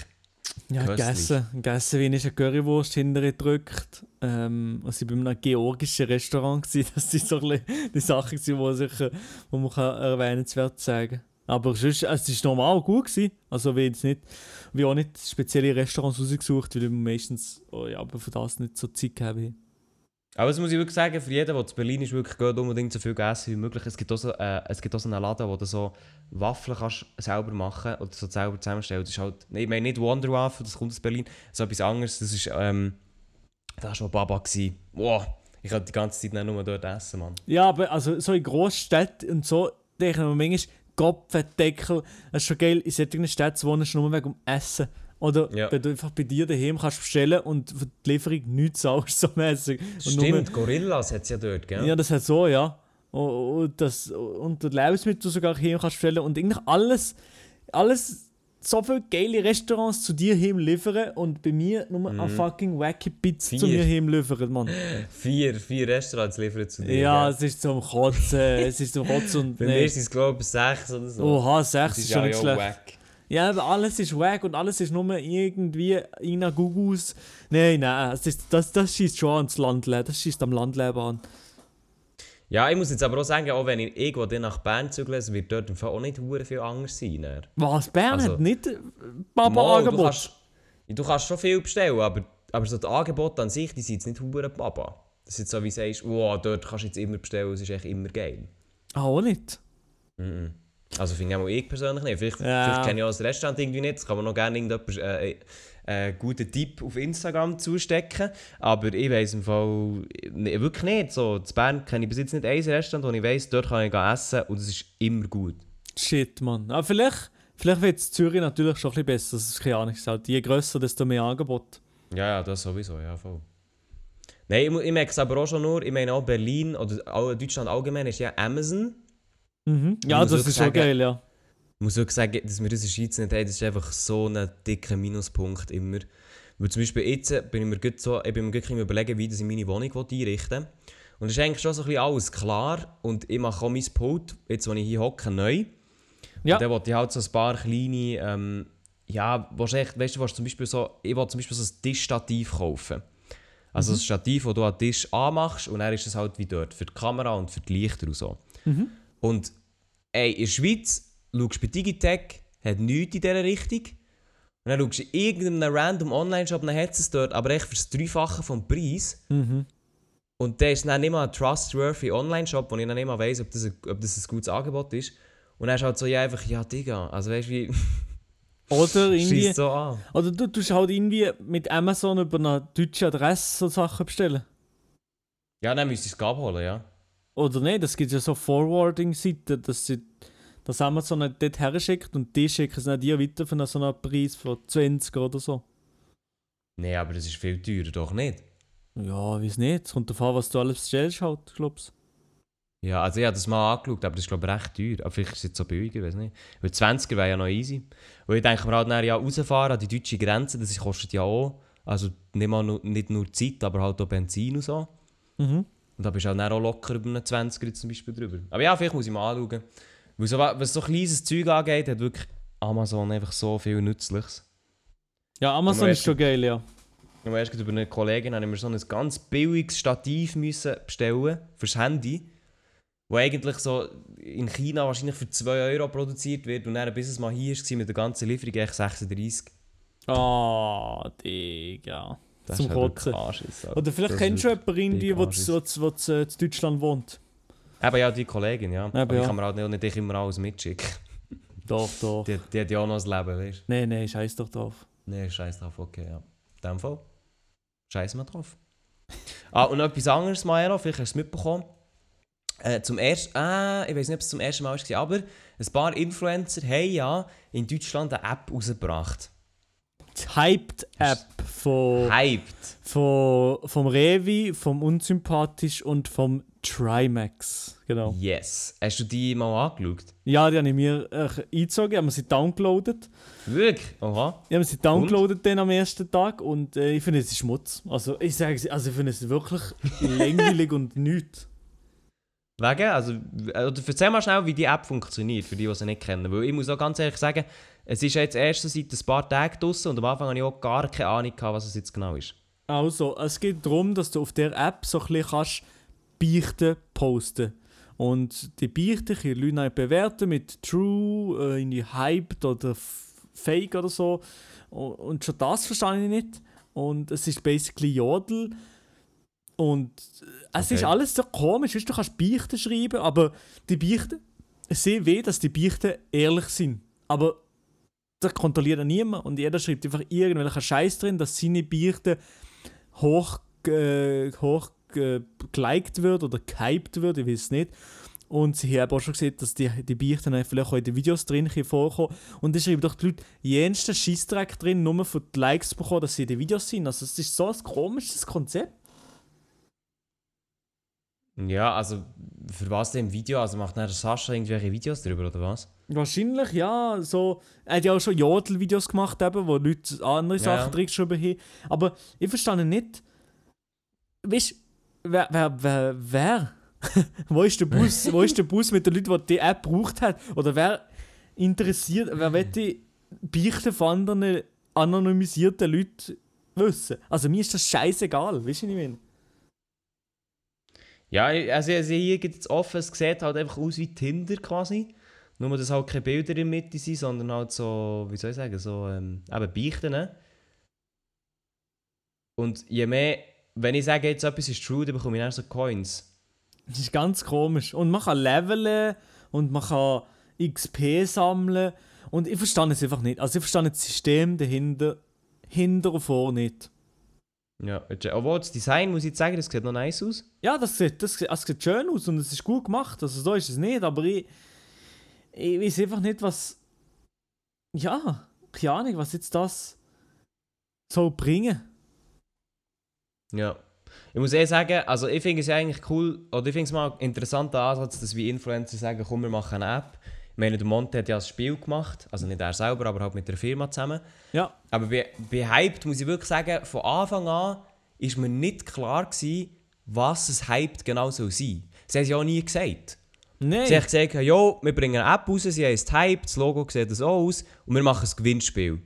Ja, gegessen. Gegessen, wie ich eine Currywurst hintergedrückt. Ähm, also ich war bei einem georgischen Restaurant. Gewesen. [laughs] Das sind so ein die Sachen, die, sicher, die man kann erwähnenswert sagen Aber sonst, also es war normal gut. Gewesen. Also wie jetzt nicht, wie auch nicht spezielle Restaurants rausgesucht, weil wir meistens oh ja, aber für das nicht so Zeit haben. Aber das muss ich wirklich sagen, für jeden, der zu Berlin ist, wirklich geht unbedingt so viel essen wie möglich. Es gibt auch so, äh, es gibt auch so einen Laden, wo du so Waffeln kannst selber machen oder so selber zusammenstellen. Das ist halt, ich meine nicht Wonder Waffle, das kommt aus Berlin, so etwas anderes. Das ist, ähm, das war Baba. Gewesen. Ich könnte die ganze Zeit nur dort essen, Mann. Ja, aber also so in Großstädten und so, denke ich mir manchmal, Kopfendeckel, das ist schon geil, in solchen Städten wohnen, ist nur wegen dem Essen. Oder Ja. du einfach bei dir daheim kannst bestellen und für die Lieferung nichts zahlst, [laughs] so mäßig. Und nur- Stimmt, Gorillas hat es ja dort, gell? Ja, das hat so, ja. Und, das, und Lebensmittel sogar hier kannst bestellen und eigentlich alles, alles, so viele geile Restaurants zu dir heim liefern und bei mir nur eine fucking wacky Pizza zu Mhm. Vier. mir heim liefern, Mann. Vier, vier Restaurants liefern zu dir. Ja, gell? es ist zum Kotzen, es ist zum Kotzen und... Bei nee. mir sind es, glaube ich, sechs oder so. Oha, das 6 ist schon nicht ja schlecht. wack. Ja, aber alles ist wack und alles ist nur irgendwie in einer Gugus. Nein, nein, das, ist, das, das schießt schon ans Landleben, das schießt am Landleben an. Ja, ich muss jetzt aber auch sagen, auch wenn ich irgendwo nach Bern zügle, es wird dort auch nicht viel anders sein. dann. Was, Bern Also- hat nicht äh, Mal, du, Baba-Angebot? kannst, du kannst schon viel bestellen, aber, aber so die Angebote an sich, die sind jetzt nicht hure Baba. Das ist jetzt so, wie du sagst, wow, dort kannst du jetzt immer bestellen, es ist echt immer geil. Ah, auch nicht. Mhm. Also finde ich auch ich persönlich nicht. Vielleicht, Ja. vielleicht kenne ich auch das Restaurant irgendwie nicht. Das kann man noch gerne irgendjemand äh, äh, einen guten Tipp auf Instagram zustecken. Aber ich weiss im Fall nee, wirklich nicht. So, in Bern kenne ich bis jetzt nicht ein Restaurant, wo ich weiss, dort kann ich essen und es ist immer gut. Shit, Mann. Aber vielleicht, vielleicht wird es Zürich natürlich schon ein bisschen besser. Das ist keine Ahnung. Halt, je grösser, desto mehr Angebot. Ja, ja, das sowieso, ja, voll. Nein, ich, ich merke es aber auch schon nur, ich meine auch Berlin oder auch Deutschland allgemein ist ja Amazon. Mhm. Ja, das ist schon geil, ja. Ich muss wirklich sagen, dass wir das in der Schweiz nicht haben, das ist einfach so ein dicker Minuspunkt immer. Weil zum Beispiel jetzt bin ich mir gut so, ich bin mir wirklich am überlegen, wie das ich meine Wohnung einrichten will. Und es ist eigentlich schon so ein bisschen alles klar. Und ich mache auch mein Pult, jetzt wo ich hier hocke, neu. Ja. Und dann wollte ich halt so ein paar kleine, ähm, ja, echt, weißt du, willst zum Beispiel so, ich wollte zum Beispiel so ein Tischstativ kaufen. Also ein Stativ, das du an den Tisch anmachst und dann ist es halt wie dort, für die Kamera und für die Lichter und so. Und ey, in der Schweiz schaust du bei Digitec, hat nichts in dieser Richtung. Und dann schaust du in irgendeinem random Online-Shop, dann hat es dort, aber echt für das Dreifache vom Preis. Mhm. Und der ist dann nicht mal ein trustworthy Online-Shop, wo ich dann nicht mal weiss, ob das, ein, ob das ein gutes Angebot ist. Und dann ist halt so, ja, einfach, ja, Digga, also weißt du, wie, [laughs] Oder [laughs] irgendwie. so an. Oder du tust halt irgendwie mit Amazon über eine deutsche Adresse so Sachen bestellen. Ja, dann müsstest du es abholen, ja. Oder nicht? Das gibt ja so Forwarding-Seiten, dass, sie, dass Amazon nicht dort her schickt und die schicken es dann dir weiter für so einen Preis von 20 oder so. Nee, aber das ist viel teurer, doch nicht? Ja, weiß nicht. Es kommt darauf an, was du alles bestellst, halt, glaubst Ja, also ich habe das mal angeschaut, aber das ist glaube ich recht teuer. Aber vielleicht ist es jetzt so billig, ich weiß nicht. Weil 20er wäre ja noch easy. Und ich denke mir halt dann, ja, rausfahren an die deutsche Grenze, das kostet ja auch, also nicht, mal nur, nicht nur Zeit, aber halt auch Benzin und so. Mhm. Und da bist du halt auch locker über einen 20er jetzt zum Beispiel drüber. Aber ja, vielleicht muss ich mal anschauen. Weil so, was so kleines Zeug angeht, hat wirklich Amazon einfach so viel Nützliches. Ja, Amazon ist schon geil, ja. Ich habe erst über eine Kollegin habe ich mir so ein ganz billiges Stativ müssen bestellen fürs Handy, wo eigentlich so in China wahrscheinlich für 2 Euro produziert wird und dann bis es mal hier war mit der ganzen Lieferung echt 36. Ah, Digga. Das Zum halt Kotzen. Anschiss. Oder vielleicht Das kennst du jemanden irgendwie, der zu Deutschland wohnt. Eben ja, die Kollegin, ja. Aber ja. ich kann mir halt nicht, nicht immer alles mitschicken. [laughs] Doch, doch. Die, die hat ja auch noch ein Leben, weißt du? Nein, nein, scheiß doch drauf. Nee, scheiß drauf, okay, ja. In dem Fall. Scheiß mal drauf. ah, und noch etwas anderes, Maero, vielleicht hast du es mitbekommen. Äh, zum ersten, äh, ich weiß nicht, ob es zum ersten Mal war, aber ein paar Influencer haben ja in Deutschland eine App rausgebracht. Die Hyped-App von, Hyped. von, vom Revi, vom Unsympathisch und vom Trimax. Genau. Yes. Hast du die mal angeschaut? Ja, die habe ich mir äh, eingezogen, haben sie downgeloadet. Wirklich? Oha. Ich habe sie downgeloadet dann am ersten Tag und äh, ich finde es ist Schmutz. Also ich sage also ich finde es wirklich [laughs] langweilig und nichts. Wegen? Also, oder erzähl mal schnell, wie die App funktioniert, für die, die sie nicht kennen. Weil ich muss auch ganz ehrlich sagen, es ist jetzt erst seit ein paar Tagen draussen und am Anfang hatte ich auch gar keine Ahnung, gehabt, was es jetzt genau ist. Also, es geht darum, dass du auf der App so ein bisschen kannst Beichten posten Und die Beichten können Leute bewerten mit True, äh, in die Hyped oder Fake oder so. Und schon das verstehe ich nicht. Und es ist basically Jodel. Und äh, es ist Okay. alles so komisch. Weißt, du du kannst Beichten schreiben, aber die Beichten, es sehen weh, dass die Beichten ehrlich sind. Aber das kontrolliert niemand und jeder schreibt einfach irgendwelchen Scheiß drin, dass seine Beichte hoch, äh, hoch äh, geliked wird oder gehypt wird, ich weiß es nicht. Und sie haben auch schon gesehen, dass die, die Beichten vielleicht auch in den Videos drin vorkommen. Und da schreiben doch die Leute jensten Scheissdreck drin, nur für die Likes bekommen, dass sie in den Videos sind. Also es ist so ein komisches Konzept. Ja, also, für was denn Video? Also macht der Sascha irgendwelche Videos drüber, oder was? Wahrscheinlich, ja. So, er hat ja auch schon Jodel-Videos gemacht, eben, wo Leute andere Sachen ja. drin geschrieben haben. Aber ich verstehe nicht. Weißt du, wer, wer, wer, wer? [laughs] wo ist der Bus? wo ist der Bus mit den Leuten, die die App gebraucht hat? Oder wer interessiert, wer will die Beichten von anderen anonymisierten Leuten wissen? Also mir ist das scheißegal, weißt du, was ich meine? Ja, also, also hier gibt es offen, es sieht halt einfach aus wie Tinder quasi. Nur, dass halt keine Bilder in der Mitte sind, sondern halt so, wie soll ich sagen, so ähm, eben Beichten. ne? Und je mehr, wenn ich sage, jetzt etwas ist true, dann bekomme ich dann so Coins. Das ist ganz komisch. Und man kann leveln und man kann XP sammeln. Und ich verstehe es einfach nicht. Also ich verstehe das System dahinter, hinter und vor nicht. Ja, obwohl das Design, muss ich jetzt sagen, das sieht noch nice aus. Ja, das sieht, das, das sieht schön aus und es ist gut gemacht. Also so ist es nicht, aber ich, ich weiß einfach nicht, was... Ja, keine Ahnung, was jetzt das soll bringen. Ja. Ich muss eher sagen, also ich finde es ja eigentlich cool, oder ich finde es mal ein interessanter Ansatz, dass wir Influencer sagen, komm, wir machen eine App. Meine, der Monte hat ja ein Spiel gemacht, also nicht er selber, aber halt mit der Firma zusammen. Ja, Aber bei, bei Hyped muss ich wirklich sagen, von Anfang an ist mir nicht klar gewesen, was es Hyped genau soll sein. Sie haben es ja auch nie gesagt. nein. Sie haben gesagt, jo, wir bringen eine App raus, sie heisst Hyped, das Logo sieht so aus und wir machen ein Gewinnspiel.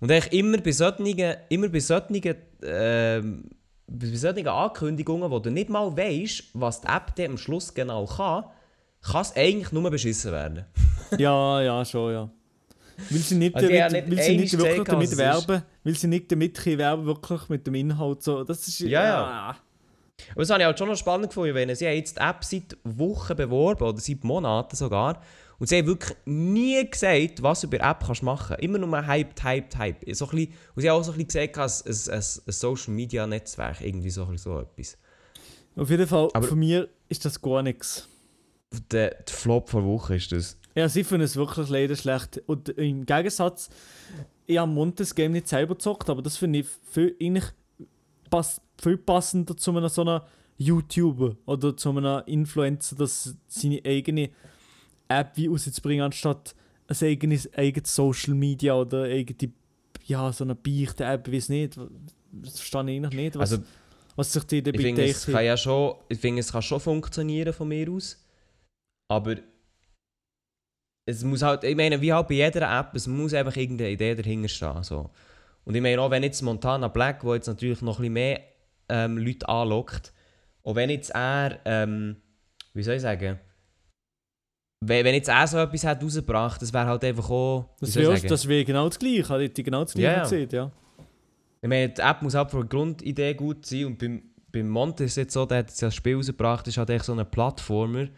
Und eigentlich immer bei solchen, immer bei solchen, ähm, bei solchen Ankündigungen, wo du nicht mal weißt, was die App am Schluss genau kann, kann es eigentlich nur beschissen werden. [laughs] Ja, ja, schon, ja. Will sie nicht, Also damit, nicht will sie nicht wirklich gezeigt, damit es ist. werben? Will sie nicht damit werben, wirklich mit dem Inhalt so? Das ist... Ja, ja. Aber das habe ich halt schon noch spannend gefunden, weil sie haben jetzt die App seit Wochen beworben, oder seit Monaten sogar. Und sie haben wirklich nie gesagt, was du bei der App kannst machen kannst. Immer nur hyped, hyped, hyped. So ein bisschen, und sie haben auch so ein bisschen gesagt, ein, ein, ein Social-Media-Netzwerk, irgendwie so, ein bisschen so etwas. Auf jeden Fall, Aber- von mir ist das gar nichts. Der, der Flop vor Woche ist das. Ja, sie finden es wirklich leider schlecht. Und im Gegensatz, ich habe Montes Game nicht selber gezockt, aber das finde ich viel, eigentlich pass, viel passender zu einem so einer YouTuber oder zu einem Influencer, das seine eigene App wie rauszubringen, anstatt ein eigenes, eigenes Social Media oder eigene, ja, so eine Beichte-App, ich weiß nicht. Das verstehe ich eigentlich nicht, was, Also, was sich die ich dabei finde, es gedacht kann ja schon, ich finde, es kann schon funktionieren von mir aus. Aber es muss halt, ich meine, wie halt bei jeder App, es muss einfach irgendeine Idee dahinter stehen. So. Und ich meine, auch wenn jetzt Montana Black, wo jetzt natürlich noch ein bisschen mehr ähm, Leute anlockt, auch wenn jetzt er, ähm, wie soll ich sagen, wenn, wenn jetzt er so etwas hat rausgebracht, das wäre halt einfach auch, Das wäre wär genau das Gleiche. Hätte ich genau das Gleiche ja. gesehen, ja. Ich meine, die App muss halt von der Grundidee gut sein und beim, beim Monte ist es jetzt so, der hat jetzt das Spiel rausgebracht, ist halt echt so ein Plattformer,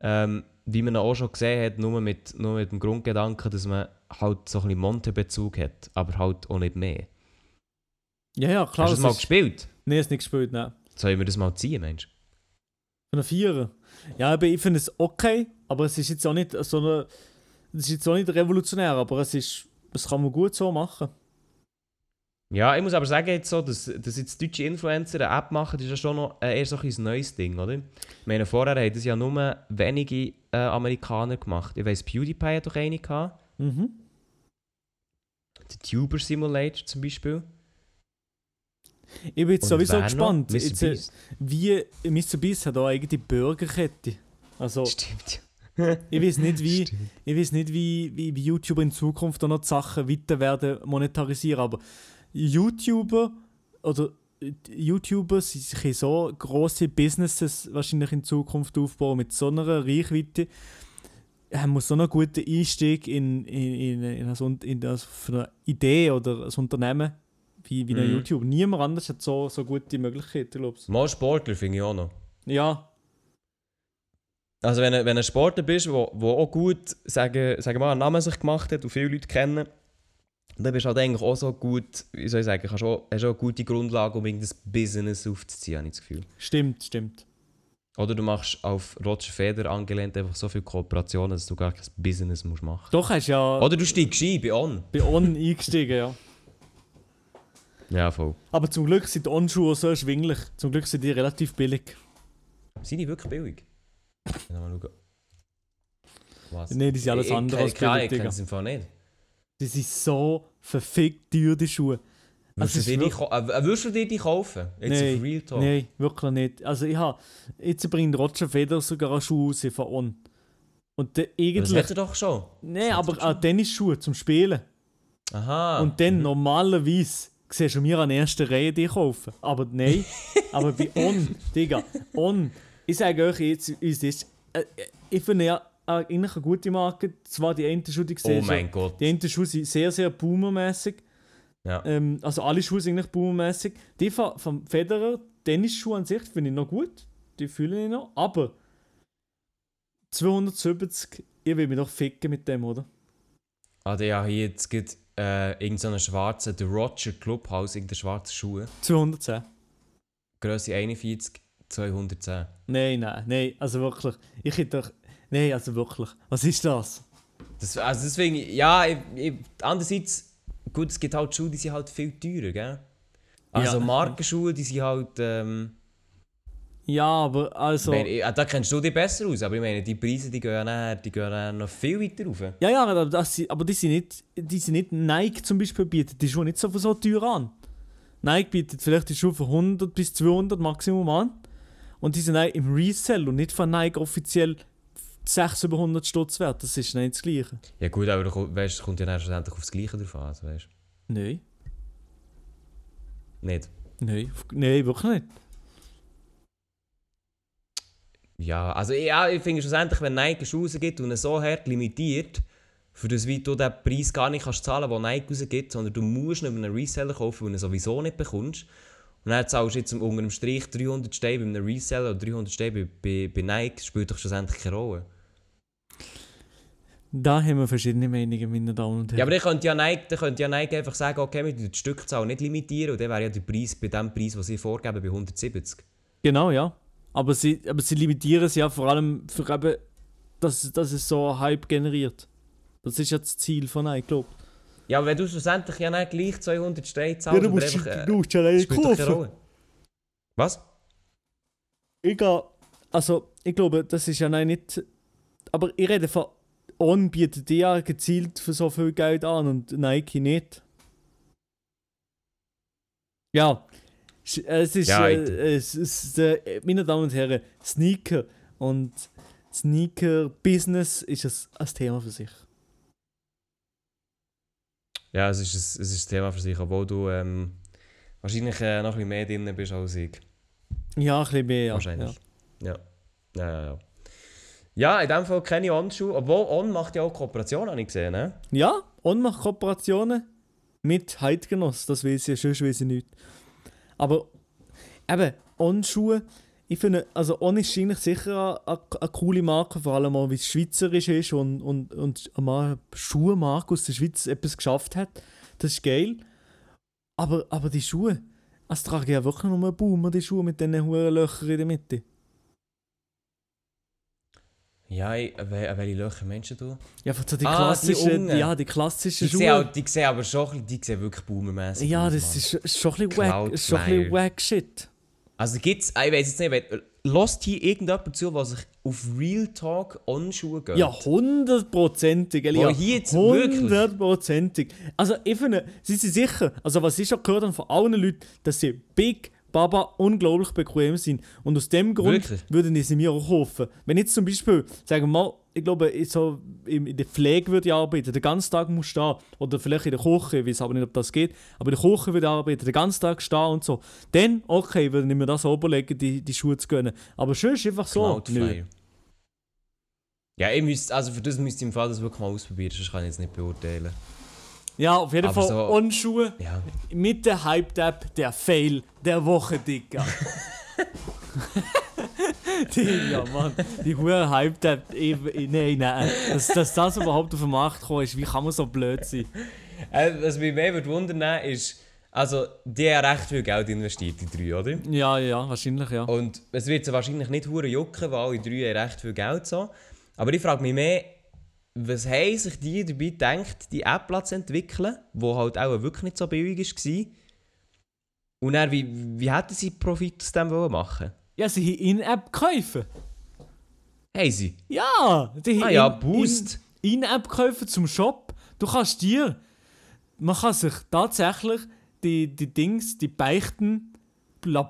ähm, wie man auch schon gesehen hat, nur mit, nur mit dem Grundgedanken, dass man halt so ein bisschen Monte-Bezug hat, aber halt auch nicht mehr. Ja, ja, klar. Hast du das das mal ist- gespielt? Nein, es nicht gespielt, nein. Sollen wir das mal ziehen, Mensch? Von einer Vierer. Ja, aber ich finde es okay, aber es ist jetzt auch nicht so eine. Es ist jetzt auch nicht revolutionär, aber es ist. Das kann man gut so machen. Ja, ich muss aber sagen, jetzt so, dass, dass jetzt deutsche Influencer eine App machen, das ist ja schon noch äh, eher so ein neues Ding, oder? Ich meine, vorher haben das ja nur wenige äh, Amerikaner gemacht. Ich weiss, PewDiePie hat doch eine gehabt. Mhm. Der Tuber Simulator zum Beispiel. Ich bin jetzt Und sowieso gespannt. Jetzt, äh, wie Mr. Beast hat auch eigene Burgerkette. Also, Stimmt. [laughs] ich weiß nicht, wie, Stimmt. ich weiß nicht, wie, wie, wie YouTuber in Zukunft auch noch die Sachen weiter werden monetarisieren, aber YouTuber oder YouTuber können so große Businesses wahrscheinlich in Zukunft aufbauen mit so einer Reichweite. haben muss so einen guten Einstieg in, in, in, in, Un- in das, eine Idee oder ein Unternehmen wie, wie ein Mhm. YouTube. Niemand anders hat so, so gute Möglichkeiten, glaube ich. Mal Sportler finde ich auch noch. Ja, Also wenn du wenn ein Sportler bist, der wo, wo auch gut, sagen, sagen wir mal, einen Namen sich gemacht hat und viele Leute kennen, dann bist du halt eigentlich auch so gut, wie soll ich sagen, auch, hast auch eine gute Grundlage, um irgendein Business aufzuziehen, habe ich das Gefühl. stimmt, stimmt. Oder du machst auf Roger Federer angelehnt einfach so viele Kooperationen, dass du gar kein Business musst machen Doch hast du ja Oder du steigst ein bei On. bei On eingestiegen, ja. Ja, voll. Aber zum Glück sind die On-Schuhe so erschwinglich. Zum Glück sind die relativ billig. Sind die wirklich billig? [laughs] Mal schauen. Was? Nein, die sind alles Ich- andere ich- als ich- Klar, billig, ich kenne es im Fall nicht. Die sind so verfickt teuer, die Schuhe. Würdest, Also, du äh, würdest du dir die kaufen? Jetzt Nein, Real Talk. Nein, wirklich nicht. Also ich habe... Jetzt bringt Roger Federer sogar einen Schuh raus von On. Und der Das eigentlich... hat er doch schon. Nein, das aber er schon. auch Tennisschuhe zum Spielen. Aha. Und dann normalerweise siehst du mir an erster Reihe die kaufen. Aber nein, [laughs] aber bei On, Digga, On, ich sage euch jetzt, ist, äh, äh, ich finde ja eigentlich eine gute Marke. Zwar die eine Schuhe, die ich oh mein Gott. die eine Schuhe sind sehr, sehr boomermäßig. Ja. Ähm, also alle Schuhe sind eigentlich boomermäßig. Die von, vom Federer, Tennisschuhe an sich, finde ich noch gut. Die fühle ich noch. Aber 270, ich will mich doch ficken mit dem, oder? Ah, der ja hier jetzt gibt äh, irgendeinen schwarzen, der Roger Clubhouse, irgendeine schwarze Schuhe. 210. Größe 41, 210. Nein, nein, nein, also wirklich. Ich hätte doch. Nein, also wirklich. Was ist das? Das, also deswegen, ja, ich, ich, andererseits, gut, es gibt halt Schuhe, die sind halt viel teurer, gell? Also Ja. Markenschuhe, die sind halt, ähm, Ja, aber also. meine, ich- da kennst du dich besser aus, aber ich meine, die Preise, die gehen nachher, die gehen noch viel weiter rauf. Ja, ja, aber, das, aber die sind nicht. Die sind nicht. Nike zum Beispiel bietet die Schuhe nicht so, so teuer an. Nike bietet vielleicht die Schuhe von 100 bis 200 Maximum an. Und die sind im Resell und nicht von Nike offiziell 600 über 100 Stutz wert. Das ist nicht das Gleiche. Ja gut, aber du weißt, es kommt ja dann schlussendlich aufs Gleiche drauf an, also, weißt Nein. du? Nicht. Nein, auf- nein, wirklich nicht. Ja, also ja, ich finde schlussendlich, wenn Nike Schuhe rausgibt und ihn so hart limitiert, für das wie du den Preis gar nicht kannst zahlen, den Nike rausgibt, sondern du musst ihn über einen Reseller kaufen, weil du sowieso nicht bekommst. Und dann zahlst du jetzt unter dem Strich 300 Steine bei einem Reseller oder 300 Steine bei, bei, bei Nike, spielt doch schlussendlich keine Rolle. Da haben wir verschiedene Meinungen, meine Damen und Herren. Ja, aber dann könnte ja Nike, dann könnte ja Nike einfach sagen, okay, wir tun die Stückzahl nicht limitieren und dann wäre ja der Preis bei dem Preis, den sie vorgeben, bei 170. Genau, ja. Aber sie, aber sie limitieren es ja vor allem für eben, dass, dass es so einen Hype generiert. Das ist ja das Ziel von Nike, glaube Ja, aber wenn du schlussendlich ja nicht gleich 200 Steine zahlst, einfach, äh, musst ja alleine spielt doch keine Rolle. Was? Ich also, ich glaube, das ist ja nein, nicht. Aber ich rede von On bietet die ja gezielt für so viel Geld an und Nike nicht. Ja, es ist, Ja, äh, es ist äh, meine Damen und Herren, Sneaker und Sneaker-Business ist ein, ein Thema für sich. Ja, es ist, ein, es ist ein Thema für sich, obwohl du ähm, wahrscheinlich äh, noch ein bisschen mehr drin bist als ich. Ja, ein bisschen mehr, ja. wahrscheinlich. Ja. Ja, ja, ja. Ja, in dem Fall keine On-Schuhe. Obwohl On macht ja auch Kooperation, habe ich gesehen. Ne? Ja, ja On macht Kooperationen mit Heidgenoss, das weiß ich, sonst weiß ich nicht. Aber eben, On-Schuhe, ich finde, also On ist eigentlich sicher eine, eine, coole Marke, vor allem auch, wie es schweizerisch ist und, und, und eine Schuhmarke aus der Schweiz etwas geschafft hat. Das ist geil. Aber, aber die Schuhe, es tragen ja wirklich nur Boomer, die Schuhe mit diesen hohen Löchern in der Mitte. Ja, ich, wel- welche Löcher Menschen du? Ja, einfach so die Ah, die klassischen, unten. ja, die klassischen Die Schuhe. auch, die sehen aber schon, die sehen wirklich boomermäßig Ja, das Mann. ist schon- ein bisschen wack, schon ein bisschen wack shit. Also gibt's, ich weiß jetzt nicht, lässt hier irgendjemand zu, der sich auf Real Talk On-Schuhe geht? Ja, hundertprozentig, Elia. hier jetzt wirklich? Hundertprozentig. Also, ich finde, sind Sie sicher, also was ich schon gehört habe von allen Leuten, dass sie Big Baba unglaublich bequem sind. Und aus dem Grund Wirklich? würden ich sie mir auch kaufen. Wenn jetzt zum Beispiel, sagen wir mal, ich glaube, ich so in der Pflege würde ich arbeiten, den ganzen Tag muss stehen. Oder vielleicht in der Küche, ich weiß aber nicht, ob das geht. Aber in der Küche würde ich arbeiten, den ganzen Tag stehen und so. Dann, okay, würde ich mir das überlegen, die, die Schuhe zu gönnen. Aber schön ist einfach so. Ja, ich müsste, also für das müsste ich im Fall das wirklich mal ausprobieren, sonst kann ich jetzt nicht beurteilen. Ja, auf jeden Aber Fall so- On-Schuhe. Ja. Mit der Hype-App der Fail der Woche, [laughs] Digga. die, ja, Mann, die hure Hype-App. Nein, nein. Dass, dass das überhaupt auf den Markt gekommen ist, wie kann man so blöd sein? Äh, was mich mehr würde wundern, ist, also die haben recht viel Geld investiert, die drei, oder? Ja, ja, wahrscheinlich, ja. Und es wird sie wahrscheinlich nicht hure jucken, weil alle drei haben recht viel Geld so. Aber ich frage mich mehr, was haben sich die dabei gedacht, die App zu entwickeln, die halt auch wirklich nicht so billig war. Und dann, wie, wie hätten sie Profit aus dem machen Ja, sie haben In-App-Käufe. Haben sie? Ja, die Ah ja, In- Boost. In- In-App-Käufe zum Shop. Du kannst dir, man kann sich tatsächlich die, die Dings, die Beichten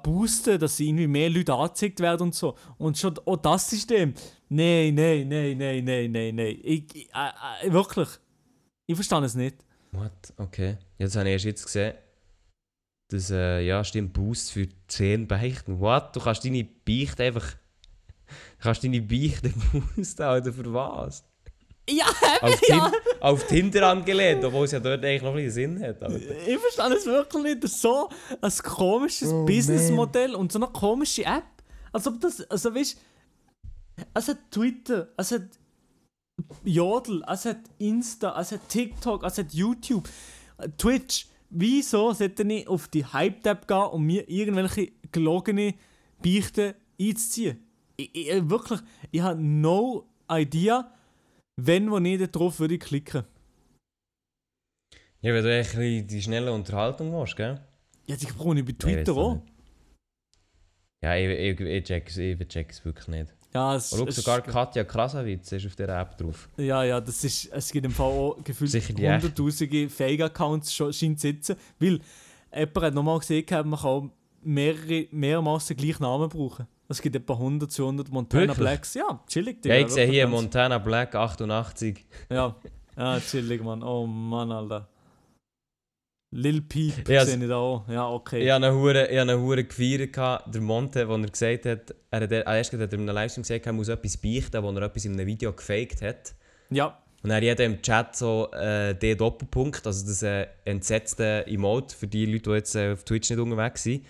boosten, dass sie irgendwie mehr Leute angezeigt werden und so. Und schon auch das System. Nein, nein, nein, nein, nein, nein, nein. Ich, ich, äh, äh, wirklich. Ich verstehe es nicht. What? Okay. Jetzt habe ich erst jetzt gesehen, dass, äh, ja, stimmt, Boost für 10 Beichten. What? Du kannst deine Beichte einfach. Du [laughs] kannst deine Beichte [laughs] boosten, Alter, für was? Ja, Auf, ja. Auf Tinder angelehnt, obwohl es ja dort eigentlich noch ein bisschen Sinn hat. Alter. Ich verstehe es wirklich nicht. Das ist so ein komisches Oh, Businessmodell und so eine komische App. Als ob das, also weißt es hat Twitter, es hat Jodel, es hat Insta, es hat TikTok, es hat YouTube, äh, Twitch. Wieso sollte ich auf die Hype-Tab gehen, um mir irgendwelche gelogene Beichten einzuziehen? Ich, ich, wirklich, ich habe no idea, wenn wo ich da drauf würde klicken. Ja, wenn du echt die schnelle Unterhaltung machst, gell? Ja, die brauche ich bei Ich Twitter weiss auch. Ja, ich, ich, ich check es ich check es wirklich nicht. Ja, es, Und schau, es- sogar Katja Krasavitz ist auf dieser App drauf. Ja, ja, das ist, es gibt im Fall auch gefühlt hunderttausende Fake-Accounts schon scheint zu sitzen, weil jemand hat nochmal gesehen, man kann auch mehrere, mehrmals den gleichen Namen brauchen. Es gibt etwa 100 zu 100 Montana Wirklich? Blacks. Ja, chillig. Ja, Digga, ich sehe hier Montana Black 88. Ja, ja, chillig, Mann. Oh Mann, Alter. Lil Peep Ja, sehe ich da auch. Ja, okay. Ich habe einen Hure, ich habe einen Hure gefeiert, der Monte, wo er gesagt hat, er hat, er erst hat er in einem Livestream gesagt, er muss etwas beichten, wo er etwas in einem Video gefaked hat. Ja, Und dann jeder im Chat so äh, der Doppelpunkt, also das äh, entsetzte Emote für die Leute, die jetzt äh, auf Twitch nicht unterwegs sind.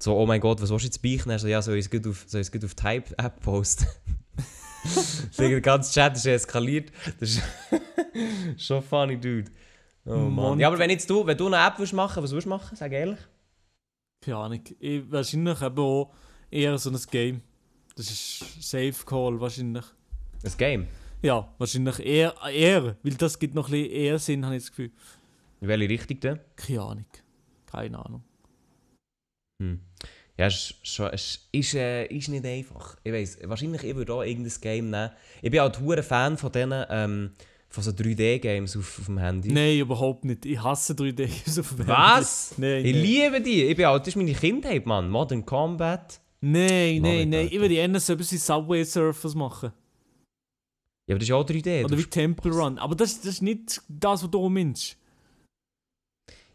So, oh mein Gott, was willst du jetzt beichten? Er so, ja, soll ich es gut auf, soll gut auf die Hype-App posten? [laughs] der ganze Chat ist eskaliert. Das ist [laughs] schon funny, dude. Oh Mann. Ja, aber wenn jetzt du, wenn du eine App willst machen, was willst du machen? Sag ehrlich. keine Ahnung. Ich, wahrscheinlich eben auch eher so ein Game. Das ist Safe Call wahrscheinlich. Ein Game. Ja, wahrscheinlich eher, eher, weil das gibt noch ein bisschen eher Sinn, habe ich das Gefühl. In welche Richtung denn? Keine Ahnung. Keine Ahnung. Hm. Ja, es ist, es ist, äh, ist nicht einfach. Ich weiß, wahrscheinlich ich würde auch irgendein Game nehmen. Ich bin auch ein Fan von diesen ähm, von so 3D-Games auf, auf dem Handy. Nein, überhaupt nicht. Ich hasse 3D auf dem Was? Handy. Nein, Ich nein. liebe die. Ich bin auch, das ist meine Kindheit, Mann. Modern Combat. Nein, nein, nein. Ich würde eher so etwas wie Subway Surfers machen. Ja, aber das ist auch 3D. Oder wie Temple Run. Aber das, das ist nicht das, was du meinst.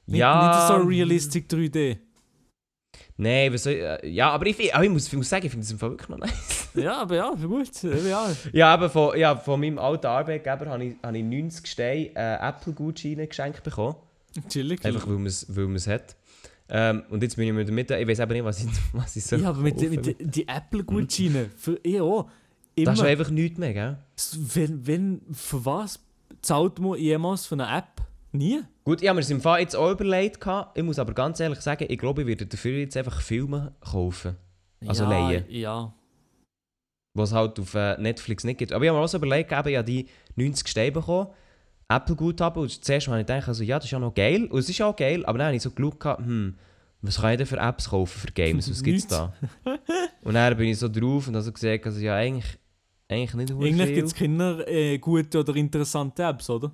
Nicht, ja, nicht so realistic 3D. Nein, was soll äh, ja, aber ich, aber ich, muss, ich muss sagen, ich finde das im Fall wirklich noch nice. Ja, aber ja, gut. Ja. Ja, aber von, ja, von meinem alten Arbeitgeber habe ich, habe ich 90 Steine äh, Apple-Gutscheine geschenkt bekommen. Chillig. Einfach weil man es hat. Ähm, und jetzt bin ich mit der Mitte, ich weiß aber nicht, was ich, [laughs] was ich soll. ja, aber mit, kaufen. mit die, die Apple-Gutscheine. Für ich auch. Immer. Das ist einfach nichts mehr, gell? Wenn, wenn, für was zahlt man jemals für eine App? Nie? Gut, ich habe mir das im Fall jetzt auch überlegt. gehabt. Ich muss aber ganz ehrlich sagen, ich glaube, ich werde dafür jetzt einfach Filme kaufen. Also ja, leihen. Ja. Was halt auf äh, Netflix nicht gibt. Aber ich habe mir auch so überlegt, eben, ich habe die 90 Steine bekommen, Apple-Guthaben, und zuerst habe ich gedacht, also, ja, das ist ja noch geil, und es ist auch geil, aber dann habe ich so geschaut, hm, was kann ich denn für Apps kaufen für Games, was gibt es da? [laughs] und dann bin ich so drauf und habe so gesagt, also, ja, eigentlich, eigentlich nicht Eigentlich gibt es keine äh, gute oder interessante Apps, oder?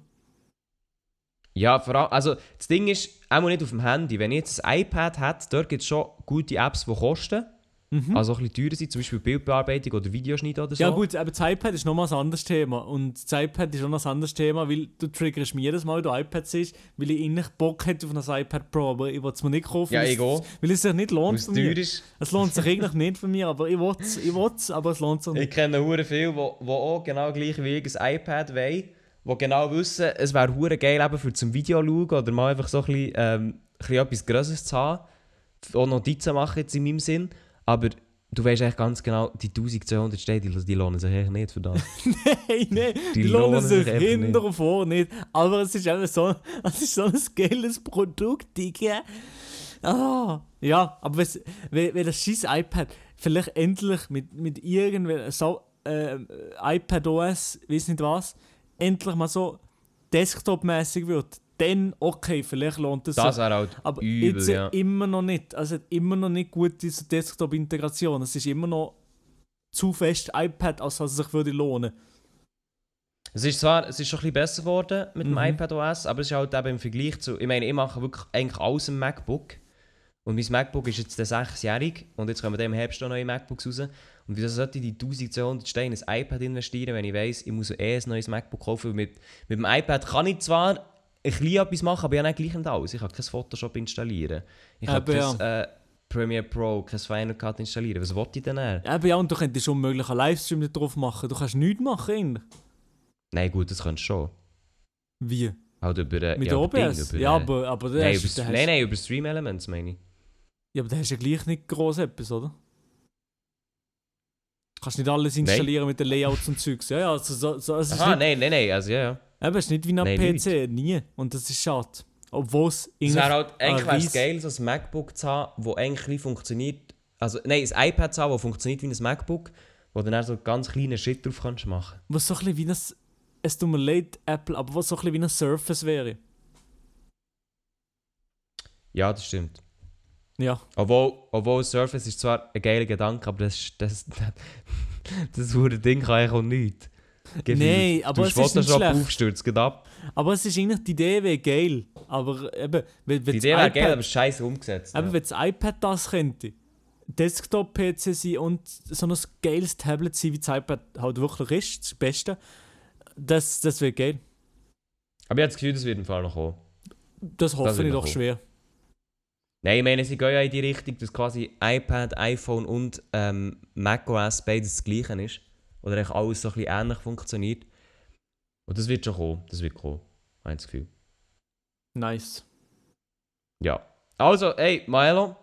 Ja, vor allem, also das Ding ist, auch nicht auf dem Handy. Wenn ich jetzt ein iPad hätte, dort gibt es schon gute Apps, die kosten. Mhm. Also ein bisschen teurer sind, zum Beispiel Bildbearbeitung oder Videoschnitt oder so. Ja gut, aber das iPad ist nochmal ein anderes Thema. Und das iPad ist auch noch ein anderes Thema, weil du triggerst mich jedes Mal, wenn du iPad siehst, weil ich eigentlich Bock hätte auf ein iPad Pro, aber ich will es mir nicht kaufen, Ja, weil, ich es, auch. weil es sich nicht lohnt es für mich. ist. Es lohnt sich eigentlich nicht für mich, aber ich will es, ich will's, aber es lohnt sich Ich nicht. kenne hure viele, die auch genau gleich wie ich ein iPad wollen, die genau wissen, es wäre hure geil eben für zum Video schauen oder mal einfach so ein bisschen, ähm, ein bisschen etwas Grosses zu haben. Auch Notizen machen jetzt in meinem Sinn. Aber du weißt eigentlich ganz genau, die 1200 Steine, die, die lohnen sich eigentlich nicht für das. [laughs] Hey, nein, die, Die lohnen lohnen sich einfach hinter und vor nicht. Aber es ist eben so, [laughs] es ist so ein geiles Produkt, Digga. Ah, ja, aber wenn, wenn das scheiß iPad vielleicht endlich mit, mit irgendwelchen so äh, iPad OS, weiß nicht was, endlich mal so Desktop-mäßig wird, dann okay, vielleicht lohnt es Das sich. wäre halt Aber übel, jetzt ja. immer noch nicht. Also immer noch nicht gut diese Desktop-Integration. Es ist immer noch zu fest iPad, als dass es sich würde lohnen. Es ist zwar es ist schon ein bisschen besser geworden mit dem Mhm. iPad OS, aber es ist halt eben im Vergleich zu. Ich meine, ich mache wirklich eigentlich alles im MacBook. Und mein MacBook ist jetzt der sechsjährig und jetzt kommen dann im Herbst noch neue MacBooks raus. Und wieso sollte ich die 1200 Steine in ein iPad investieren, wenn ich weiss, ich muss eh ein neues MacBook kaufen? Mit, mit dem iPad kann ich zwar ein bisschen etwas machen, aber ich habe nicht gleich nicht alles. Ich kann kein Photoshop installieren. Ich kann Eben, kein äh, Premiere Pro, kein Final Cut installieren. Was wollte ich denn? Eben ja, und du könntest unmöglich einen Livestream drauf machen. Du kannst nichts machen. eigentlich. Nein, gut, das kannst du schon. Wie? Halt über, äh, Mit ja, OBS? Ding, über, ja, aber, aber da Nein, hast, über, nein, nein, über Stream Elements meine ich. Ja, aber da hast du ja gleich nicht groß etwas, oder? Du kannst nicht alles installieren mit den Layouts und Zeugs. Ja, ja, also, so, so, ist Aha, nein, nein, nein, also ja, ja. Eben, es ist nicht wie ein Nein, PC, nie. Und das ist schade. Obwohl es Es wäre halt, eigentlich wäre es Ries- geil, so ein MacBook zu haben, das eigentlich funktioniert. Also, nein, ein iPad zu haben, das funktioniert wie ein MacBook, wo du dann so ganz kleine Shit drauf kannst machen. was so ein bisschen wie ein, es tut mir leid, Apple, aber was so ein bisschen wie ein Surface wäre. Ja, das stimmt. Ja. Obwohl, obwohl Surface ist zwar ein geiler Gedanke, aber das, das, das, [laughs] das hure Ding kann eigentlich auch nichts. Nein, aber es ist nicht Photoshop schlecht. aufstürzt, geht ab. Aber es ist eigentlich, die Idee wäre geil. Aber eben, wenn, wenn Die das Idee wäre geil, aber scheiße umgesetzt. Eben, ja. wenn das iPad das könnte, Desktop-PC sein und so ein geiles Tablet sein, wie das iPad halt wirklich ist, das Beste, das, das wäre geil. Aber ich habe das Gefühl, das wird im Fall noch kommen. Das hoffe wird ich doch kommen. schwer. Nein, ich meine, sie gehen ja in die Richtung, dass quasi iPad, iPhone und ähm, macOS beides das gleiche ist. Oder eigentlich alles so ein bisschen ähnlich funktioniert. Und das wird schon kommen. Das wird kommen. Habe ich das Gefühl. Nice. Ja. Also, hey, Milo.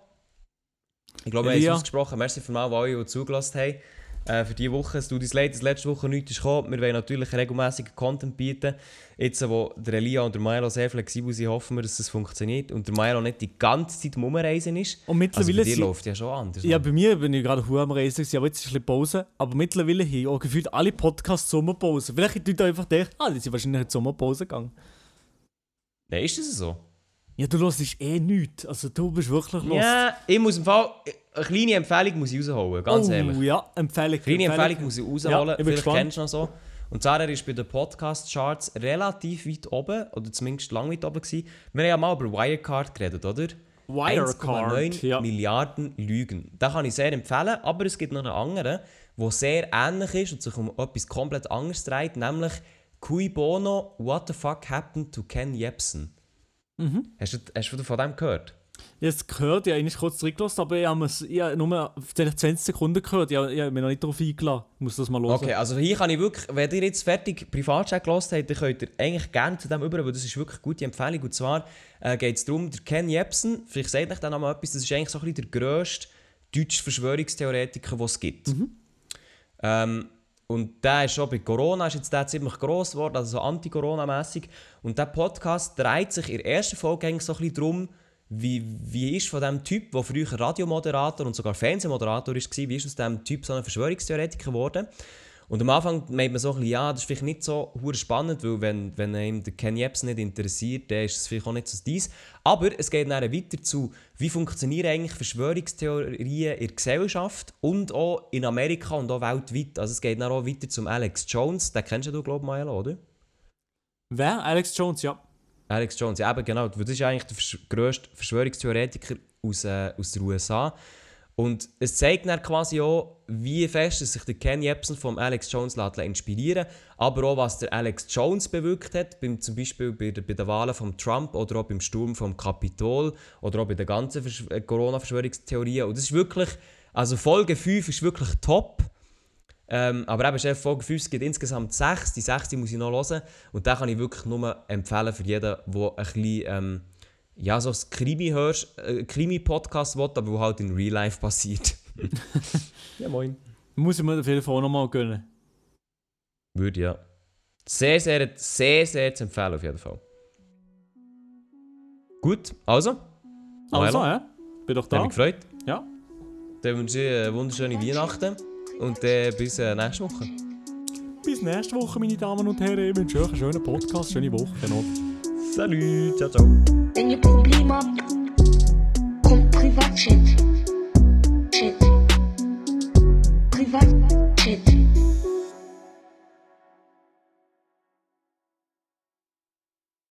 Ich glaube, wir haben es ausgesprochen. Merci für mal, die euch zugelassen haben. Äh, für diese Woche. Es tut uns leid, dass letzte Woche nichts ist gekommen. Wir wollen natürlich regelmäßigen Content bieten. Jetzt, wo der Elia und der Milo sehr flexibel sind, hoffen wir, dass das funktioniert. Und der Milo nicht die ganze Zeit am Umreisen ist. Und Also mittlerweile bei dir läuft ja schon anders. Ja, bei mir bin ich gerade hure am Reisen, aber jetzt ist ein bisschen Pause. Aber mittlerweile haben auch gefühlt alle Podcasts Sommerpause. Vielleicht tut einfach der, ah, die sind wahrscheinlich in die Sommerpause gegangen. Nein, ist das so? Ja, du hörst eh nichts. Also du bist wirklich los. Ja, ich muss im Fall... Eine kleine Empfehlung muss ich rausholen, ganz oh, ehrlich. ja, Empfehlung. Kleine Empfehlung muss ich rausholen, Ja, ich vielleicht gespannt. kennst du noch so. Und zwar er ist bei den Podcast-Charts relativ weit oben, oder zumindest lang weit oben gewesen. Wir haben ja mal über Wirecard geredet, oder? Wirecard, 1,9 ja. Milliarden Lügen. Den kann ich sehr empfehlen, aber es gibt noch einen anderen, der sehr ähnlich ist und sich um etwas komplett anderes dreht, nämlich Cui Bono, What the fuck happened to Ken Jebsen? Mhm. Hast, du, hast du von dem gehört? Es gehört, ich habe eigentlich kurz zurückgelassen, aber ich habe es ich habe nur vielleicht 20 Sekunden gehört. Ich habe, ich habe mich noch nicht darauf eingeladen. Ich muss das mal hören. Okay, also hier kann ich wirklich, wenn ihr jetzt fertig Privatchat gehört habt, dann könnt ihr eigentlich gerne zu dem über, weil das ist wirklich eine gute Empfehlung. Und zwar äh, geht es darum, der Ken Jebsen, vielleicht sagt euch dann noch mal etwas, das ist eigentlich so ein bisschen der grösste deutsche Verschwörungstheoretiker, den es gibt. Ähm, und der ist schon bei Corona, ist jetzt der ziemlich gross geworden, also so anti-Corona-mässig. Und der Podcast dreht sich in der ersten Folge eigentlich so ein bisschen darum, wie, wie ist von dem Typ, der früher Radiomoderator und sogar Fernsehmoderator war, wie ist aus dem Typ so ein Verschwörungstheoretiker geworden? Und am Anfang meint man so ein bisschen, ja, das ist vielleicht nicht so spannend, weil wenn, wenn ihm der Ken Jebs nicht interessiert, dann ist es vielleicht auch nicht so dies. Aber es geht dann weiter zu, wie funktionieren eigentlich Verschwörungstheorien in der Gesellschaft und auch in Amerika und auch weltweit. Also es geht dann auch weiter zum Alex Jones, den kennst du, glaube ich, Maelo, oder? Wer? Alex Jones, ja. Alex Jones, ja eben genau, das ist eigentlich der grösste Verschwörungstheoretiker aus, äh, aus den USA. Und es zeigt dann quasi auch, wie fest sich der Ken Jebsen vom Alex Jones inspirieren aber auch, was der Alex Jones bewirkt hat, beim, zum Beispiel bei, der, bei den Wahlen von Trump oder auch beim Sturm vom Kapitol oder auch bei den ganzen äh, Corona-Verschwörungstheorien. Und das ist wirklich, also Folge 5 ist wirklich top. Ähm, aber eben, Chef, Folge 5 es gibt insgesamt 6. Die 6 muss ich noch hören. Und da kann ich wirklich nur empfehlen für jeden, der ein bisschen ähm, ja, so ein Krimi hörst, äh, Krimi-Podcast will, aber wo halt in Real Life passiert. [laughs] ja, moin. Muss ich mir auf jeden Fall nochmal gönnen. Würde ja. Sehr, sehr, sehr, sehr zu empfehlen auf jeden Fall. Gut, also. Also, ja. Bin doch Hat da. mich gefreut. Ja. Dann wünsche ich eine wunderschöne Weihnachten und äh, bis äh, nächste Woche. Bis nächste Woche, meine Damen und Herren. Ich wünsche euch einen schönen Podcast, schöne Woche noch. Salut, ciao, ciao. Wenn ihr Probleme habt, kommt Privatchat. Chat. Privatchat.